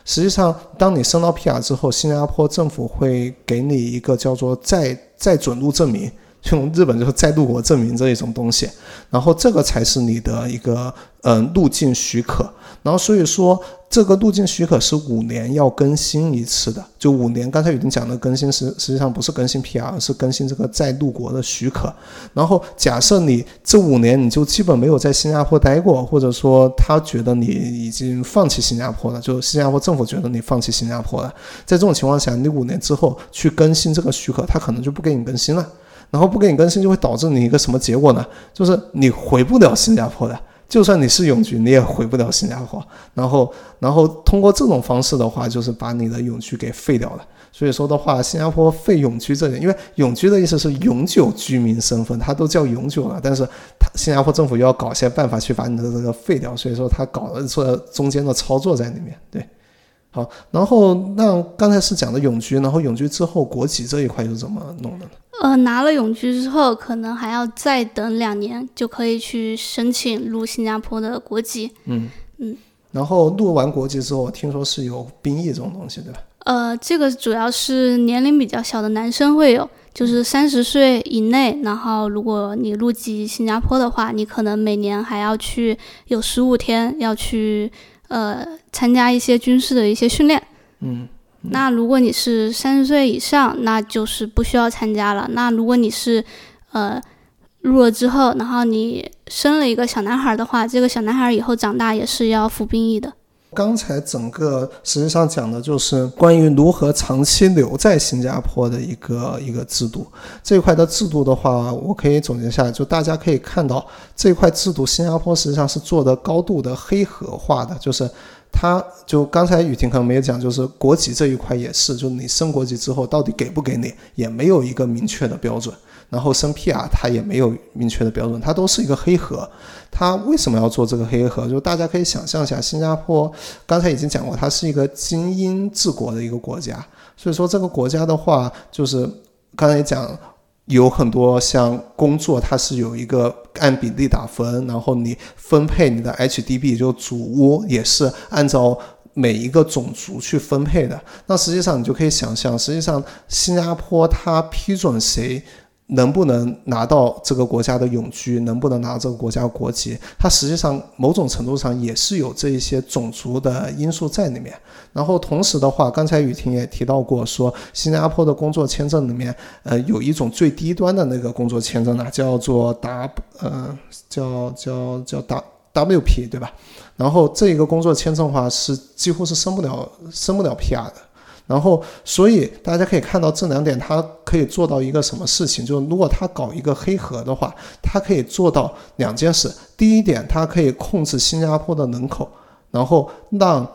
实际上，当你升到 PR 之后，新加坡政府会给你一个叫做再再准入证明。用日本就是再入国证明这一种东西，然后这个才是你的一个嗯入境许可，然后所以说这个路径许可是五年要更新一次的，就五年刚才已经讲的更新实实际上不是更新 PR，是更新这个再入国的许可。然后假设你这五年你就基本没有在新加坡待过，或者说他觉得你已经放弃新加坡了，就新加坡政府觉得你放弃新加坡了，在这种情况下，你五年之后去更新这个许可，他可能就不给你更新了。然后不给你更新，就会导致你一个什么结果呢？就是你回不了新加坡的。就算你是永居，你也回不了新加坡。然后，然后通过这种方式的话，就是把你的永居给废掉了。所以说的话，新加坡废永居这点，因为永居的意思是永久居民身份，它都叫永久了。但是，它新加坡政府又要搞些办法去把你的这个废掉，所以说他搞了这中间的操作在里面。对，好，然后那刚才是讲的永居，然后永居之后国籍这一块又怎么弄的呢？呃，拿了永居之后，可能还要再等两年，就可以去申请入新加坡的国籍。嗯嗯。然后入完国籍之后，听说是有兵役这种东西，对吧？呃，这个主要是年龄比较小的男生会有，就是三十岁以内。然后，如果你入籍新加坡的话，你可能每年还要去有十五天要去呃参加一些军事的一些训练。嗯。那如果你是三十岁以上，那就是不需要参加了。那如果你是，呃，入了之后，然后你生了一个小男孩的话，这个小男孩以后长大也是要服兵役的。刚才整个实际上讲的就是关于如何长期留在新加坡的一个一个制度。这一块的制度的话，我可以总结下来，就大家可以看到这一块制度，新加坡实际上是做的高度的黑盒化的，就是。他就刚才雨婷可能没有讲，就是国籍这一块也是，就是你升国籍之后到底给不给你，也没有一个明确的标准。然后升 PR 它也没有明确的标准，它都是一个黑盒。它为什么要做这个黑盒？就大家可以想象一下，新加坡刚才已经讲过，它是一个精英治国的一个国家，所以说这个国家的话，就是刚才讲。有很多像工作，它是有一个按比例打分，然后你分配你的 HDB 就主屋也是按照每一个种族去分配的。那实际上你就可以想象，实际上新加坡它批准谁。能不能拿到这个国家的永居，能不能拿到这个国家国籍，它实际上某种程度上也是有这一些种族的因素在里面。然后同时的话，刚才雨婷也提到过，说新加坡的工作签证里面，呃，有一种最低端的那个工作签证呢，叫做 W，呃，叫叫叫 W WP，对吧？然后这一个工作签证的话，是几乎是升不了升不了 PR 的。然后，所以大家可以看到这两点，它可以做到一个什么事情？就是如果他搞一个黑盒的话，它可以做到两件事。第一点，它可以控制新加坡的人口，然后让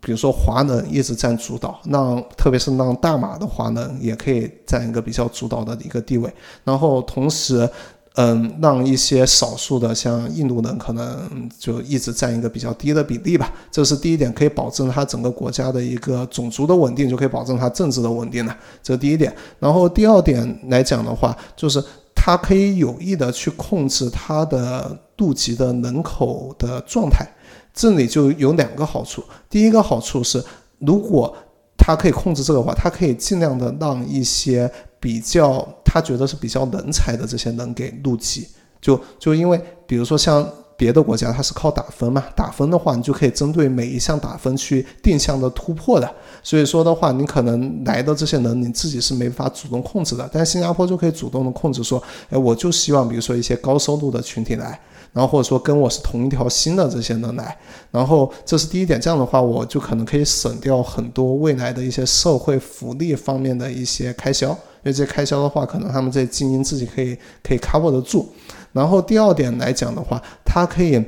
比如说华能一直占主导，让特别是让大马的华能也可以占一个比较主导的一个地位，然后同时，嗯，让一些少数的像印度人可能就一直占一个比较低的比例吧，这是第一点，可以保证它整个国家的一个种族的稳定，就可以保证它政治的稳定了，这是第一点。然后第二点来讲的话，就是它可以有意的去控制它的度级的人口的状态。这里就有两个好处，第一个好处是，如果他可以控制这个话，他可以尽量的让一些比较他觉得是比较人才的这些人给录取，就就因为比如说像别的国家，它是靠打分嘛，打分的话，你就可以针对每一项打分去定向的突破的，所以说的话，你可能来的这些人你自己是没法主动控制的，但新加坡就可以主动的控制，说，哎，我就希望比如说一些高收入的群体来。然后或者说跟我是同一条心的这些人来，然后这是第一点，这样的话我就可能可以省掉很多未来的一些社会福利方面的一些开销，因为这些开销的话，可能他们这些精英自己可以可以 cover 得住。然后第二点来讲的话，它可以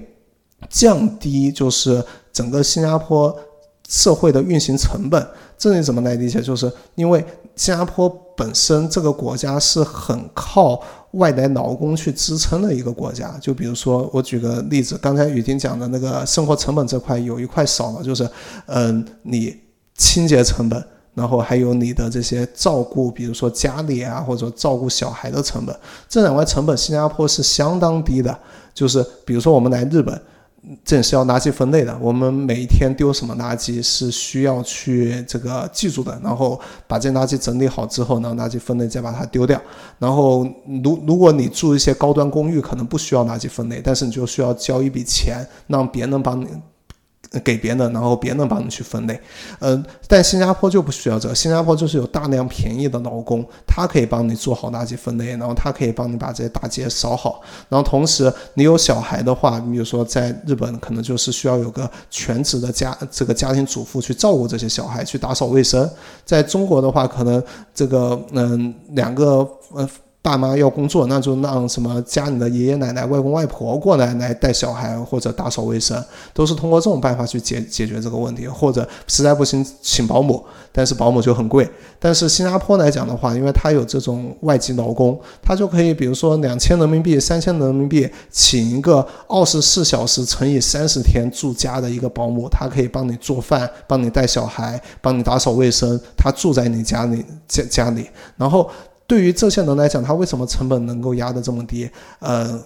降低就是整个新加坡社会的运行成本。这里怎么来理解？就是因为新加坡本身这个国家是很靠。外来劳工去支撑的一个国家，就比如说我举个例子，刚才雨婷讲的那个生活成本这块有一块少了，就是，嗯，你清洁成本，然后还有你的这些照顾，比如说家里啊，或者照顾小孩的成本，这两块成本新加坡是相当低的，就是比如说我们来日本。这也是要垃圾分类的。我们每一天丢什么垃圾是需要去这个记住的，然后把这垃圾整理好之后，然后垃圾分类再把它丢掉。然后，如如果你住一些高端公寓，可能不需要垃圾分类，但是你就需要交一笔钱，让别人帮你。给别人，然后别人帮你去分类，嗯，但新加坡就不需要这个，新加坡就是有大量便宜的劳工，他可以帮你做好垃圾分类，然后他可以帮你把这些大街扫好，然后同时你有小孩的话，你比如说在日本可能就是需要有个全职的家这个家庭主妇去照顾这些小孩，去打扫卫生，在中国的话，可能这个嗯两个呃。爸妈要工作，那就让什么家里的爷爷奶奶、外公外婆过来来带小孩或者打扫卫生，都是通过这种办法去解解决这个问题，或者实在不行请保姆，但是保姆就很贵。但是新加坡来讲的话，因为它有这种外籍劳工，他就可以比如说两千人民币、三千人民币请一个二十四小时乘以三十天住家的一个保姆，他可以帮你做饭、帮你带小孩、帮你打扫卫生，他住在你家里家家里，然后。对于这些人来讲，他为什么成本能够压得这么低？呃，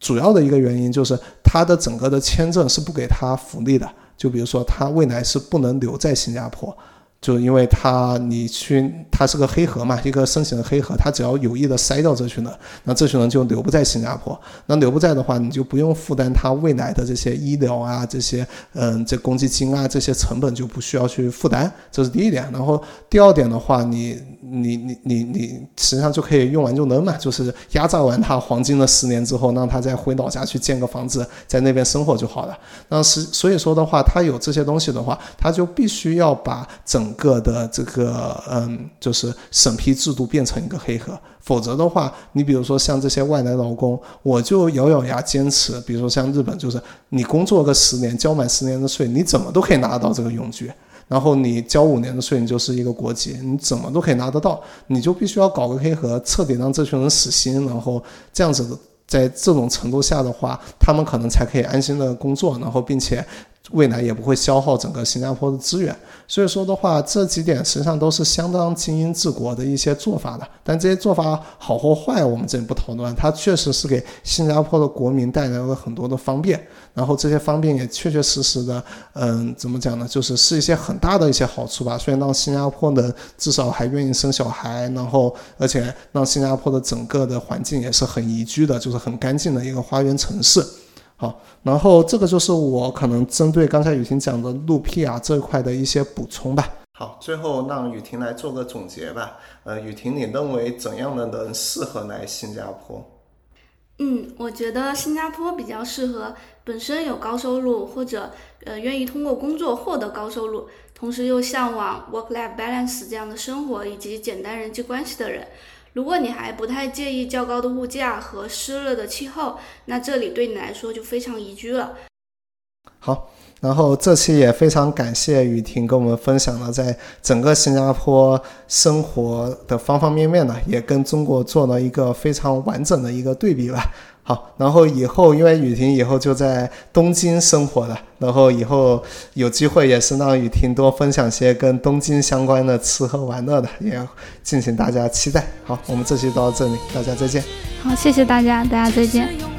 主要的一个原因就是他的整个的签证是不给他福利的，就比如说他未来是不能留在新加坡。就因为他，你去，他是个黑盒嘛，一个申请的黑盒，他只要有意的筛掉这群人，那这群人就留不在新加坡。那留不在的话，你就不用负担他未来的这些医疗啊，这些，嗯，这公积金啊，这些成本就不需要去负担。这是第一点。然后第二点的话，你，你，你，你，你实际上就可以用完就扔嘛，就是压榨完他黄金的十年之后，让他再回老家去建个房子，在那边生活就好了。那是所以说的话，他有这些东西的话，他就必须要把整个的这个嗯，就是审批制度变成一个黑盒，否则的话，你比如说像这些外来劳工，我就咬咬牙坚持，比如说像日本，就是你工作个十年，交满十年的税，你怎么都可以拿得到这个永居，然后你交五年的税，你就是一个国籍，你怎么都可以拿得到，你就必须要搞个黑盒，彻底让这群人死心，然后这样子的，在这种程度下的话，他们可能才可以安心的工作，然后并且。未来也不会消耗整个新加坡的资源，所以说的话，这几点实际上都是相当精英治国的一些做法的。但这些做法好或坏，我们这里不讨论。它确实是给新加坡的国民带来了很多的方便，然后这些方便也确确实实的，嗯，怎么讲呢？就是是一些很大的一些好处吧。虽然让新加坡的至少还愿意生小孩，然后而且让新加坡的整个的环境也是很宜居的，就是很干净的一个花园城市。好，然后这个就是我可能针对刚才雨婷讲的路 P 啊这一块的一些补充吧。好，最后让雨婷来做个总结吧。呃，雨婷，你认为怎样的人适合来新加坡？嗯，我觉得新加坡比较适合本身有高收入或者呃愿意通过工作获得高收入，同时又向往 work-life balance 这样的生活以及简单人际关系的人。如果你还不太介意较高的物价和湿热的气候，那这里对你来说就非常宜居了。好，然后这期也非常感谢雨婷跟我们分享了在整个新加坡生活的方方面面呢，也跟中国做了一个非常完整的一个对比吧。好，然后以后因为雨婷以后就在东京生活了，然后以后有机会也是让雨婷多分享些跟东京相关的吃喝玩乐的，也敬请大家期待。好，我们这期到这里，大家再见。好，谢谢大家，大家再见。